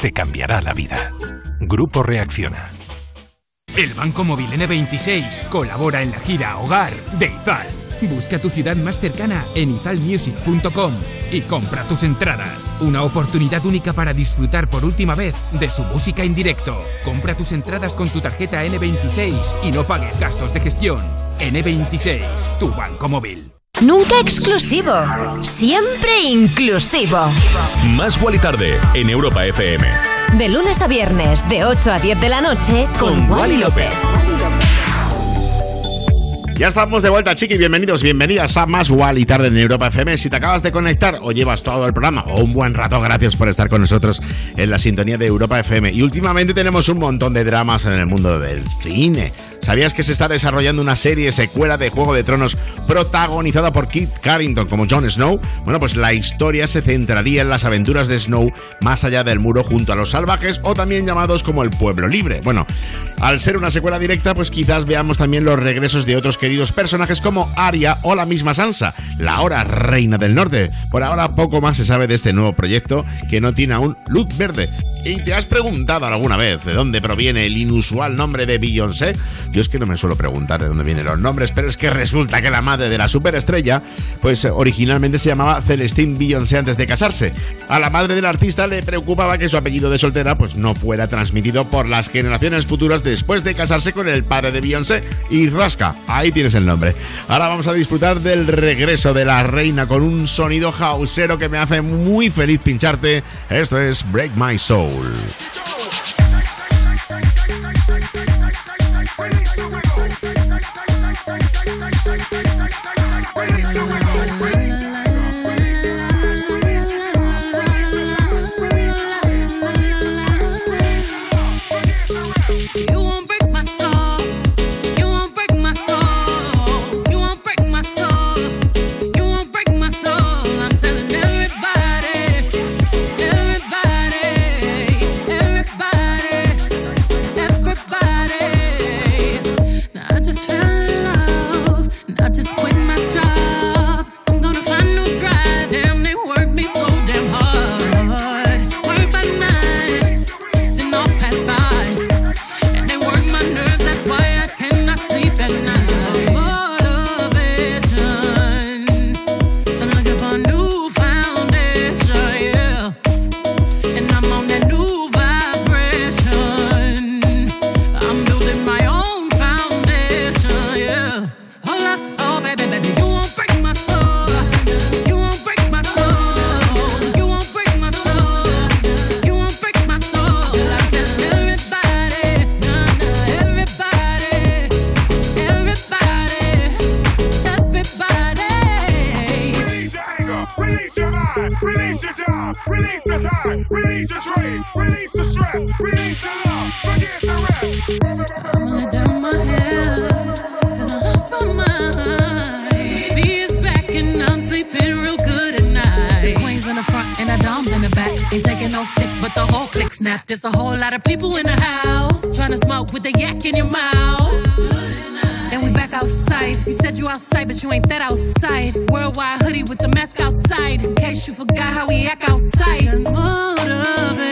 Te cambiará la vida. Grupo Reacciona. El Banco Móvil N26 colabora en la gira Hogar de Izal. Busca tu ciudad más cercana en izalmusic.com y compra tus entradas. Una oportunidad única para disfrutar por última vez de su música en directo. Compra tus entradas con tu tarjeta N26 y no pagues gastos de gestión. N26, tu banco móvil. Nunca exclusivo, siempre inclusivo. Más y Tarde en Europa FM. De lunes a viernes, de 8 a 10 de la noche, con, Con Wally Wally López. Ya estamos de vuelta, chiqui. Bienvenidos, bienvenidas a Más y Tarde en Europa FM. Si te acabas de conectar o llevas todo el programa o un buen rato, gracias por estar con nosotros en la sintonía de Europa FM. Y últimamente tenemos un montón de dramas en el mundo del cine. ¿Sabías que se está desarrollando una serie secuela de Juego de Tronos protagonizada por Kit Carrington como Jon Snow? Bueno, pues la historia se centraría en las aventuras de Snow más allá del muro junto a los salvajes o también llamados como el pueblo libre. Bueno, al ser una secuela directa, pues quizás veamos también los regresos de otros queridos personajes como Arya o la misma Sansa, la ahora reina del norte. Por ahora poco más se sabe de este nuevo proyecto que no tiene aún luz verde. ¿Y te has preguntado alguna vez de dónde proviene el inusual nombre de Beyoncé? Yo es que no me suelo preguntar de dónde vienen los nombres, pero es que resulta que la madre de la superestrella, pues originalmente se llamaba Celestine Beyoncé antes de casarse. A la madre del artista le preocupaba que su apellido de soltera pues no fuera transmitido por las generaciones futuras después de casarse con el padre de Beyoncé y rasca, ahí tienes el nombre. Ahora vamos a disfrutar del regreso de la reina con un sonido hausero que me hace muy feliz pincharte. Esto es Break My Soul. You Release the stress, release the love, forget the rest. I'm gonna down my head, cause I lost my mind. B is back and I'm sleeping real good at night. The queen's in the front and the dom's in the back. Ain't taking no flicks, but the whole click snapped. There's a whole lot of people in the house. Trying to smoke with a yak in your mouth. And we back outside. You said you outside, but you ain't that outside. Worldwide hoodie with the mask outside. In case you forgot how we act outside. Motivated.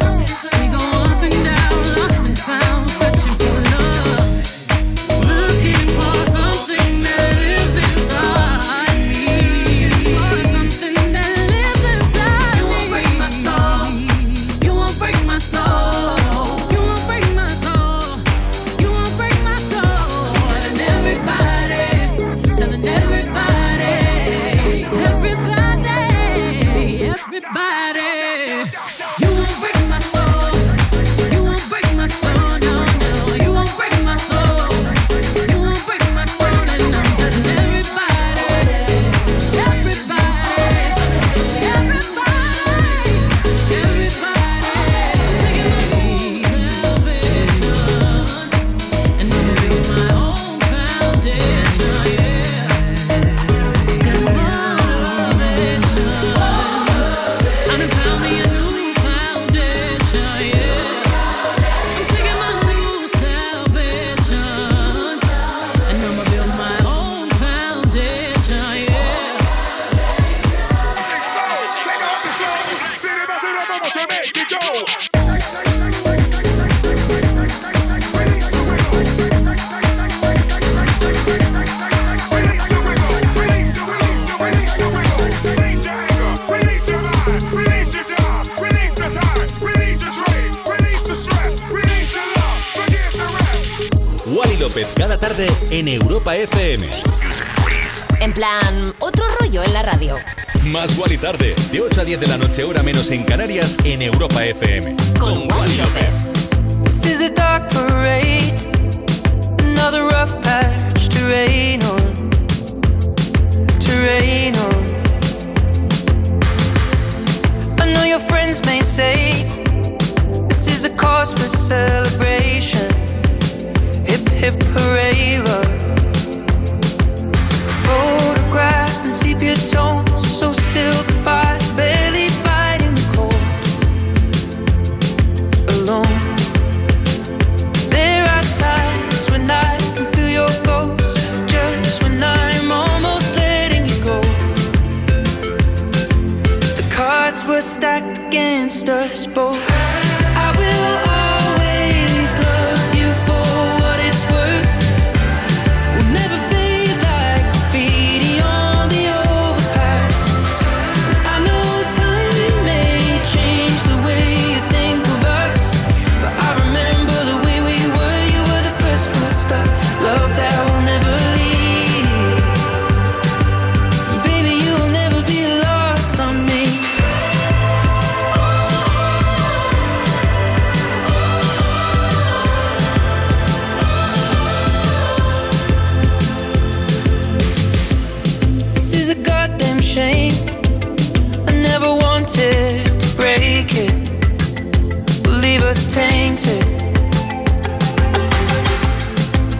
was tainted.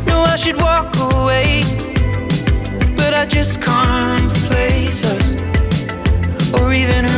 Knew I should walk away, but I just can't place us or even.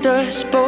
just us, both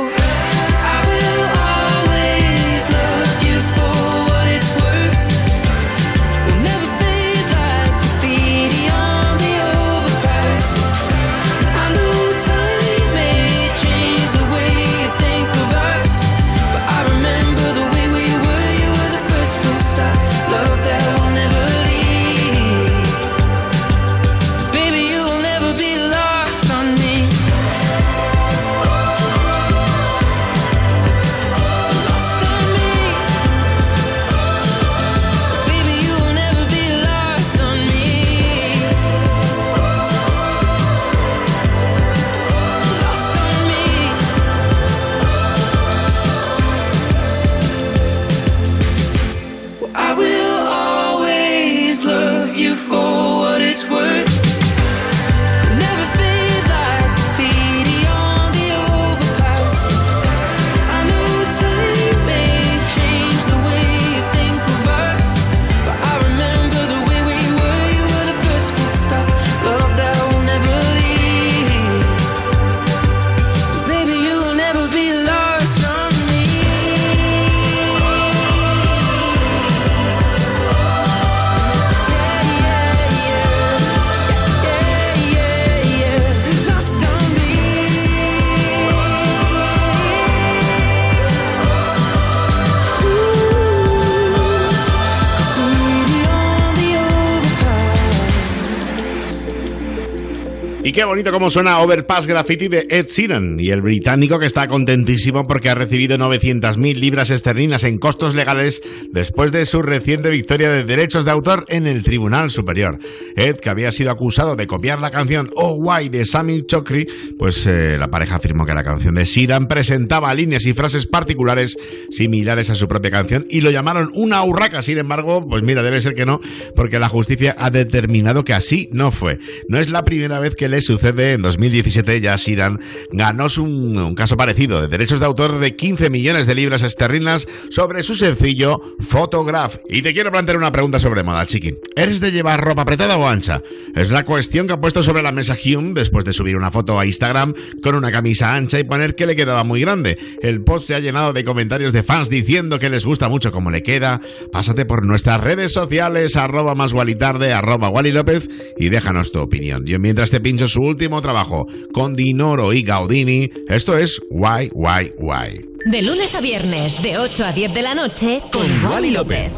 Y qué bonito cómo suena Graffiti de Ed Sheeran y el británico que está contentísimo porque ha recibido 900.000 libras esterlinas en costos legales después de su reciente victoria de derechos de autor en el Tribunal Superior. Ed, que había sido acusado de copiar la canción Oh Why de Sammy Chokri, pues eh, la pareja afirmó que la canción de Sheeran presentaba líneas y frases particulares similares a su propia canción y lo llamaron una urraca. Sin embargo, pues mira, debe ser que no, porque la justicia ha determinado que así no fue. No es la primera vez que le sucede. En 2017 ya Sheeran ganó un, caso parecido de derechos de autor de 15 millones de libras esterlinas sobre su sencillo Photograph. Y te quiero plantear una pregunta sobre moda, chiqui. ¿Eres de llevar ropa apretada o ancha? Es la cuestión que ha puesto sobre la mesa Hume después de subir una foto a Instagram con una camisa ancha y poner que le quedaba muy grande. El post se ha llenado de comentarios de fans diciendo que les gusta mucho cómo le queda. Pásate por nuestras redes sociales, arroba más tarde, arroba Wally López y déjanos tu opinión. Yo mientras te pincho su último trabajo con Dinoro y Gaudini, esto es Why, Why, Why. De lunes a viernes, de 8 a 10 de la noche, con Wally López.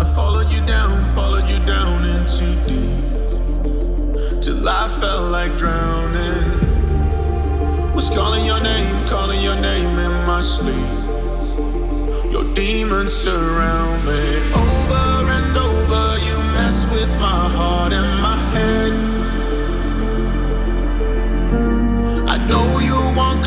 I followed you down, followed you down into deep. Till I felt like drowning. Was calling your name, calling your name in my sleep. Your demons surround me. Over and over, you mess with my heart and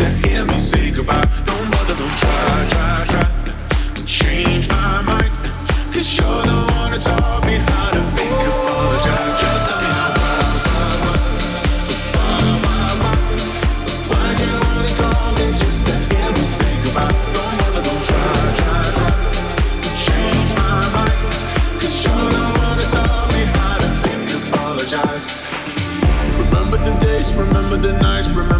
To hear me say goodbye? Don't bother, don't try, try, try to change my mind. Cause you're the one that taught me how to fake apologize. Just tell me now why, why, why? Why, why, why? Why'd you only call me just to hear me say goodbye? Don't bother, don't try, try, try to change my mind. Cause you're the one that taught me how to fake apologize. Remember the days, remember the nights, remember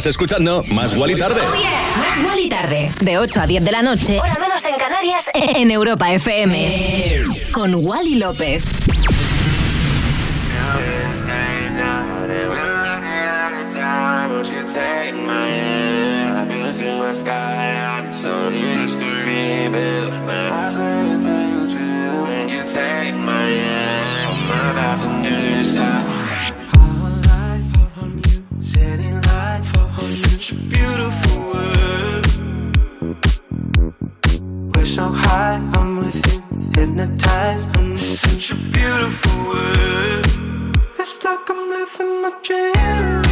Estás escuchando Más Wally Tarde. Más Wally tarde, de 8 a 10 de la noche, hora menos en Canarias, en Europa FM. Con Wally López. I'm with you, hypnotized under such a beautiful world. It's like I'm living my dream.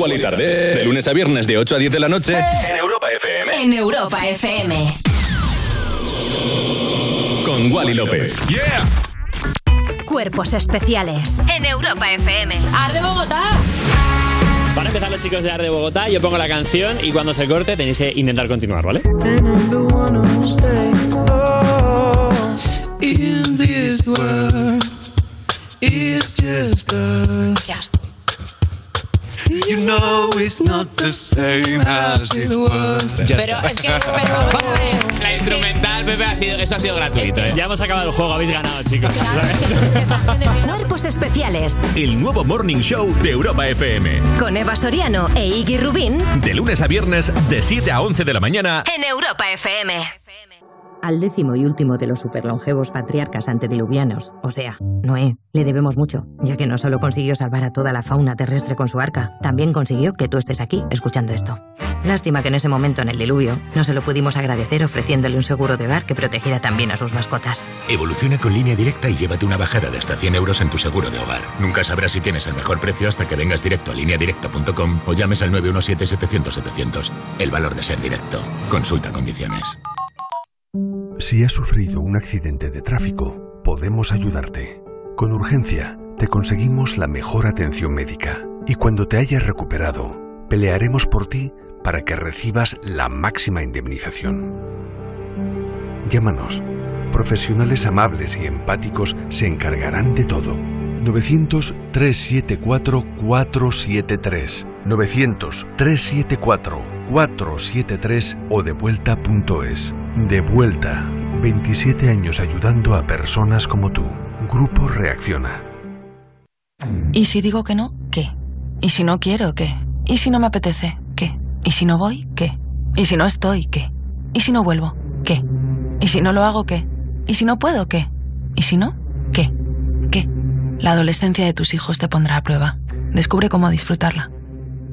Wally tarde. De lunes a viernes de 8 a 10 de la noche en Europa FM. En Europa FM. Con Wally López. Yeah. Cuerpos especiales. En Europa FM. ¡Arde Bogotá! Van a empezar los chicos de Arde Bogotá, yo pongo la canción y cuando se corte tenéis que intentar continuar, ¿vale? It's not the same as it was. Pero es que. La instrumental, Pepe, ha sido, eso ha sido gratuito, ¿eh? Ya hemos acabado el juego, habéis ganado, chicos. Cuerpos especiales. El nuevo Morning Show de Europa FM. Con Eva Soriano e Iggy Rubín. De lunes a viernes de 7 a 11 de la mañana. En Europa FM. Al décimo y último de los superlongevos patriarcas antediluvianos, o sea, Noé, le debemos mucho, ya que no solo consiguió salvar a toda la fauna terrestre con su arca, también consiguió que tú estés aquí escuchando esto. Lástima que en ese momento en el diluvio no se lo pudimos agradecer ofreciéndole un seguro de hogar que protegiera también a sus mascotas. Evoluciona con línea directa y llévate una bajada de hasta 100 euros en tu seguro de hogar. Nunca sabrás si tienes el mejor precio hasta que vengas directo a lineadirecta.com o llames al 917-700-700. El valor de ser directo. Consulta condiciones. Si has sufrido un accidente de tráfico, podemos ayudarte. Con urgencia, te conseguimos la mejor atención médica y cuando te hayas recuperado, pelearemos por ti para que recibas la máxima indemnización. Llámanos. Profesionales amables y empáticos se encargarán de todo. 900-374-473. 900-374-473 o devuelta.es. De vuelta. 27 años ayudando a personas como tú. Grupo Reacciona. ¿Y si digo que no? ¿Qué? ¿Y si no quiero? ¿Qué? ¿Y si no me apetece? ¿Qué? ¿Y si no voy? ¿Qué? ¿Y si no estoy? ¿Qué? ¿Y si no vuelvo? ¿Qué? ¿Y si no lo hago? ¿Qué? ¿Y si no puedo? ¿Qué? ¿Y si no? ¿Qué? ¿Qué? La adolescencia de tus hijos te pondrá a prueba. Descubre cómo disfrutarla.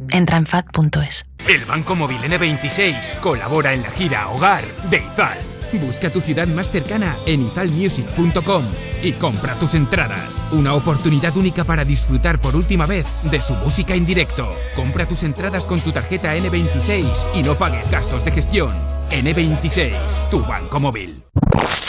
Entra en fat.es. El Banco Móvil N26 colabora en la gira Hogar de Izal. Busca tu ciudad más cercana en izalmusic.com y compra tus entradas. Una oportunidad única para disfrutar por última vez de su música en directo. Compra tus entradas con tu tarjeta N26 y no pagues gastos de gestión. N26, tu banco móvil.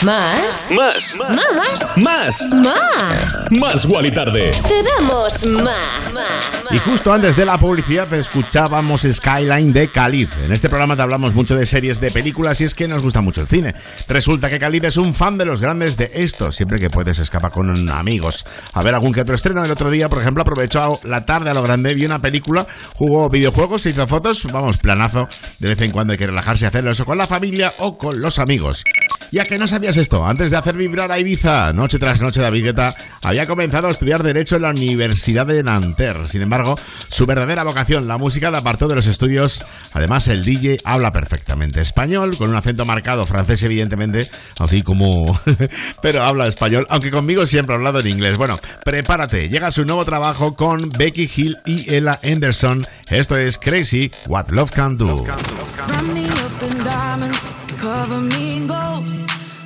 ¿Más? Más. ¿Más? Más. Más. Más Wally tarde. Te damos más. Más. Y justo antes de la publicidad escuchábamos Skyline de Khalid. En este programa te hablamos mucho de series, de películas y es que nos gusta mucho el cine. Resulta que Khalid es un fan de los grandes de esto. Siempre que puedes escapa con amigos a ver algún que otro estreno. El otro día, por ejemplo, aprovechó la tarde a lo grande, vio una película, jugó videojuegos, se hizo fotos. Vamos, planazo. De vez en cuando hay que relajarse y hacerlo eso con la familia o con los amigos. Ya que no sabías esto? Antes de hacer vibrar a Ibiza, noche tras noche, David Guetta había comenzado a estudiar Derecho en la Universidad de Nanterre. Sin embargo, su verdadera vocación, la música, la apartó de los estudios. Además, el DJ habla perfectamente español, con un acento marcado, francés evidentemente, así como... pero habla español, aunque conmigo siempre ha hablado en inglés. Bueno, prepárate, llega su nuevo trabajo con Becky Hill y Ella Anderson. Esto es Crazy, What Love Can Do.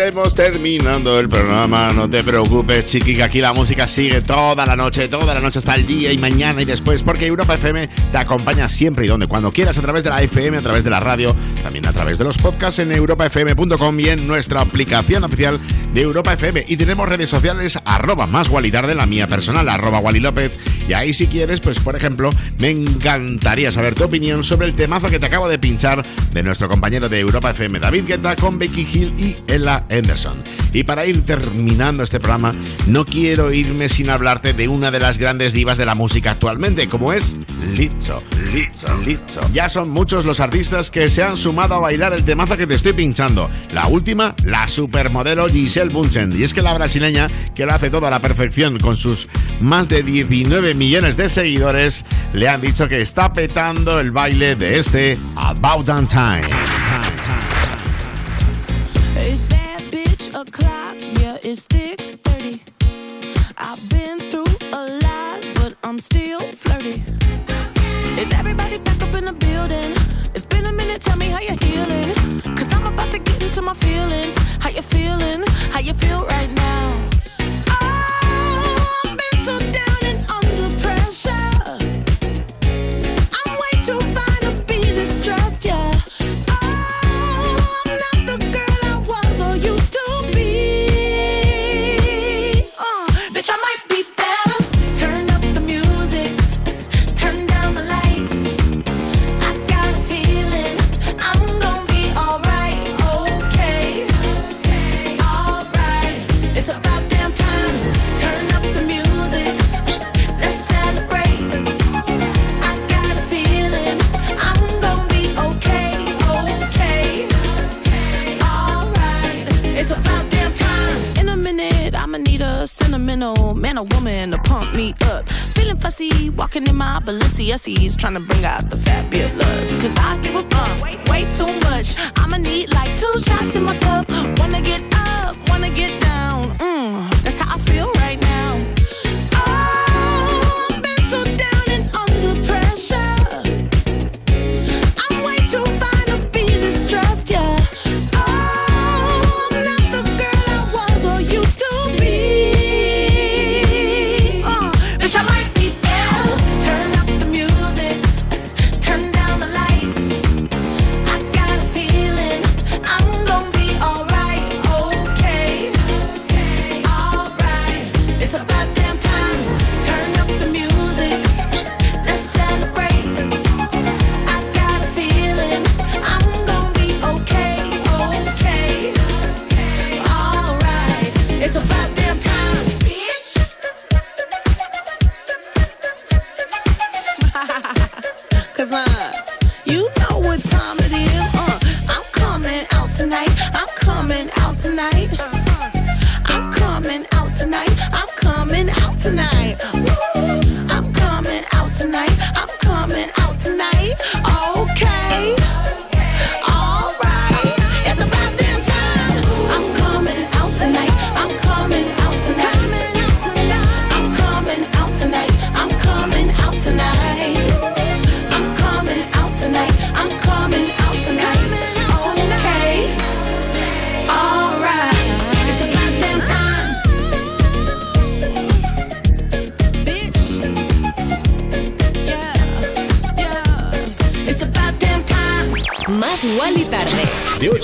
estemos terminando el programa, no te preocupes, chiqui, que aquí la música sigue toda la noche, toda la noche hasta el día y mañana y después, porque Europa FM te acompaña siempre y donde, cuando quieras, a través de la FM, a través de la radio, también a través de los podcasts en europafm.com y en nuestra aplicación oficial de Europa FM. Y tenemos redes sociales, arroba más Wally Tarde, la mía personal, arroba Wally López. Y ahí si quieres, pues por ejemplo, me encantaría saber tu opinión sobre el temazo que te acabo de pinchar de nuestro compañero de Europa FM, David Guetta, con Becky Hill y Ella Anderson. Y para ir terminando este programa, no quiero irme sin hablarte de una de las grandes divas de la música actualmente, como es Lizzo. Lizzo, Lizzo. Ya son muchos los artistas que se han sumado a bailar el temazo que te estoy pinchando. La última, la supermodelo Giselle Bunchen. Y es que la brasileña, que lo hace todo a la perfección con sus más de 19 millones de seguidores, le han dicho que está petando el baile de este About That Time. It's bad bitch o'clock, yeah, it's thick 30. I've been through a lot, but I'm still flirty. Is everybody back up in the building? It's been a minute, tell me how healing. Cause I'm about to get into my feelings. How you feel right now? Oh, I've been so down and under pressure. sentimental, man or woman to pump me up. Feeling fussy, walking in my Balenciennes, trying to bring out the fabulous. Cause I give a bump, way, way too much. I'ma need like two shots in my cup. Wanna get up, wanna get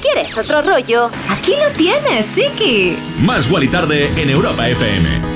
Quieres otro rollo, aquí lo tienes, chiqui. Más y Tarde en Europa FM.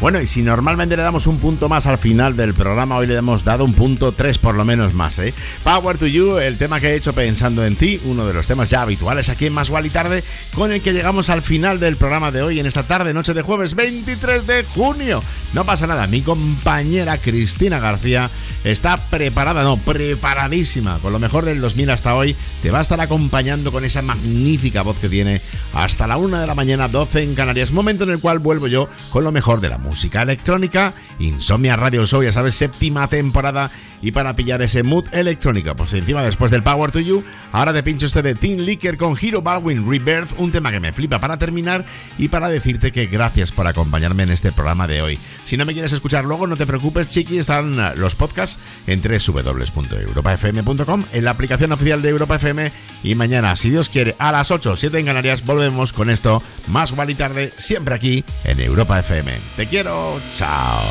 Bueno, y si normalmente le damos un punto más al final del programa, hoy le hemos dado un punto tres por lo menos más, ¿eh? Power to You, el tema que he hecho pensando en ti, uno de los temas ya habituales aquí en Más y Tarde, con el que llegamos al final del programa de hoy en esta tarde, noche de jueves 23 de junio. No pasa nada, mi compañera Cristina García está preparada, no, preparadísima, con lo mejor del 2000 hasta hoy, te va a estar acompañando con esa magnífica voz que tiene hasta la una de la mañana, 12 en Canarias, momento en el cual vuelvo yo con lo mejor de la música electrónica, Insomnia Radio Show, ya sabes, séptima temporada, y para pillar ese mood electrónico, pues encima después del Power to You, ahora te pincho este de Teen Licker con Hero Baldwin Rebirth, un tema que me flipa para terminar y para decirte que gracias por acompañarme en este programa de hoy. Si no me quieres escuchar luego, no te preocupes, chiqui, están los podcasts en www.europafm.com, en la aplicación oficial de Europa FM y mañana, si Dios quiere, a las 8, 7 en Canarias, volvemos con esto, más igual y tarde, siempre aquí en Europa FM. Te quiero, chao.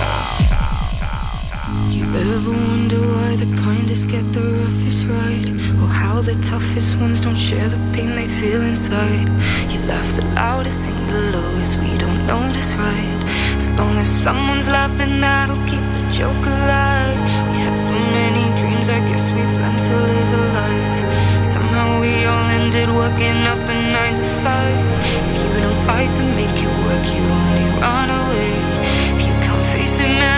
You ever wonder why the kindest get the roughest ride? Or how the toughest ones don't share the pain they feel inside? You laugh the loudest, sing the lowest, we don't know notice, right? As long as someone's laughing, that'll keep the joke alive. We had so many dreams, I guess we planned to live a life. Somehow we all ended working up a nine to five. If you don't fight to make it work, you can't face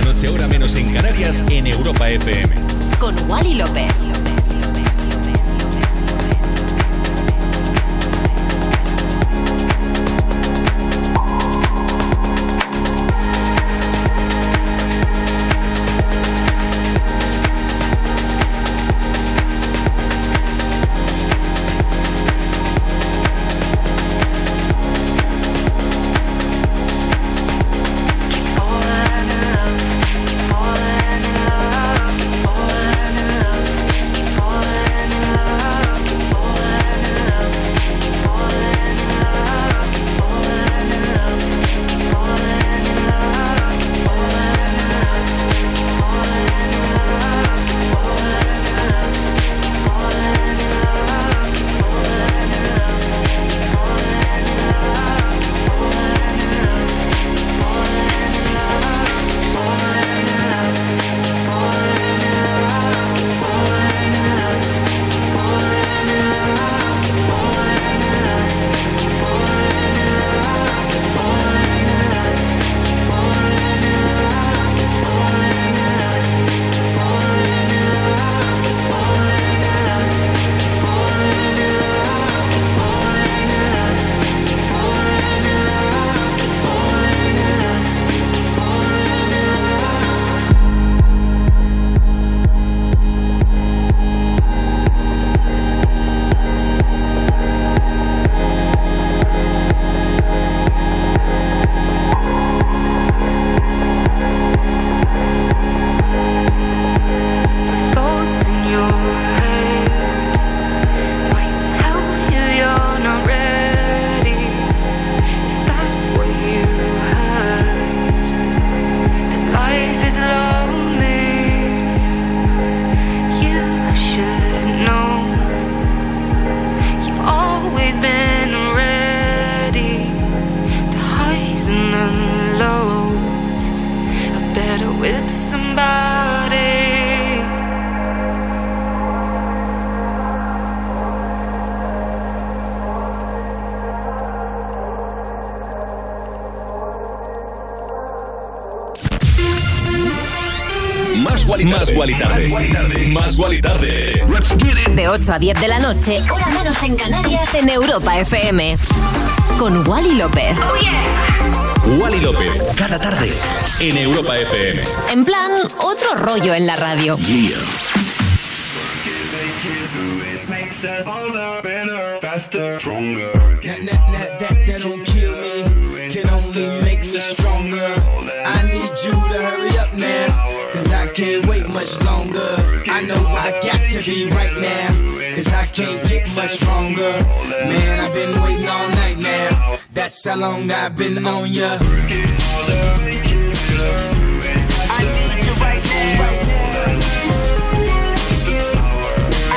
la noche, hora menos en Canarias, en Europa FM. con Wally López. 8 a 10 de la noche, hora menos en Canarias, en Europa FM. Con Wally López. Wally López, cada tarde. En Europa FM. En plan, otro rollo en la radio. Stronger. I need you to hurry up now, cause I can't wait much longer. I know I got to be right now, cause I can't get much stronger. Man, I've been waiting all night now, that's how long I've been on ya.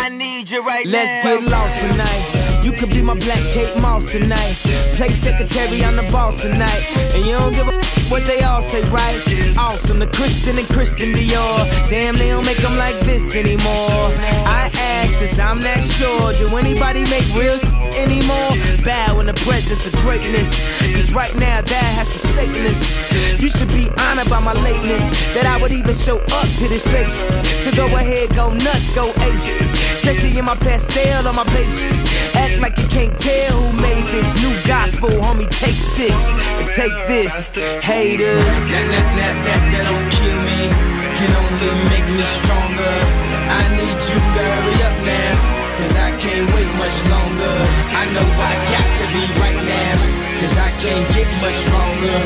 I need you right Let's get lost tonight. You could be my black Kate Moss tonight. Play secretary, I'm the boss tonight. And you don't give a what they all say, right? Awesome, the Christian and Christian Dior. Damn, they don't make them like this anymore. I cause I'm not sure. Do anybody make real anymore? Bow in the presence of greatness. Cause right now, that has forsaken us. You should be honored by my lateness. That I would even show up to this place. So go ahead, go nuts, go ape. Especially in my pastel on my page. Act like you can't tell who made this new gospel, homie. Take six and take this, haters. That, that, that, that don't kill me, can only make me stronger. I need you to hurry up now, cause I can't wait much longer. I know I got to be right now, cause I can't get much stronger.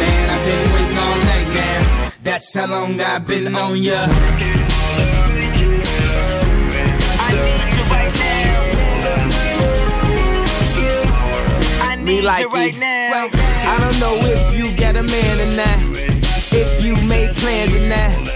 Man, I've been waiting all night now. That's how long I've been on ya. Me like it. I don't know if you got a man or not. If you made plans or not.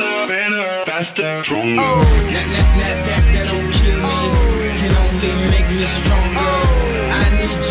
Better, faster, stronger. Oh, that, that, that, that, that don't kill me. Can only make me stronger.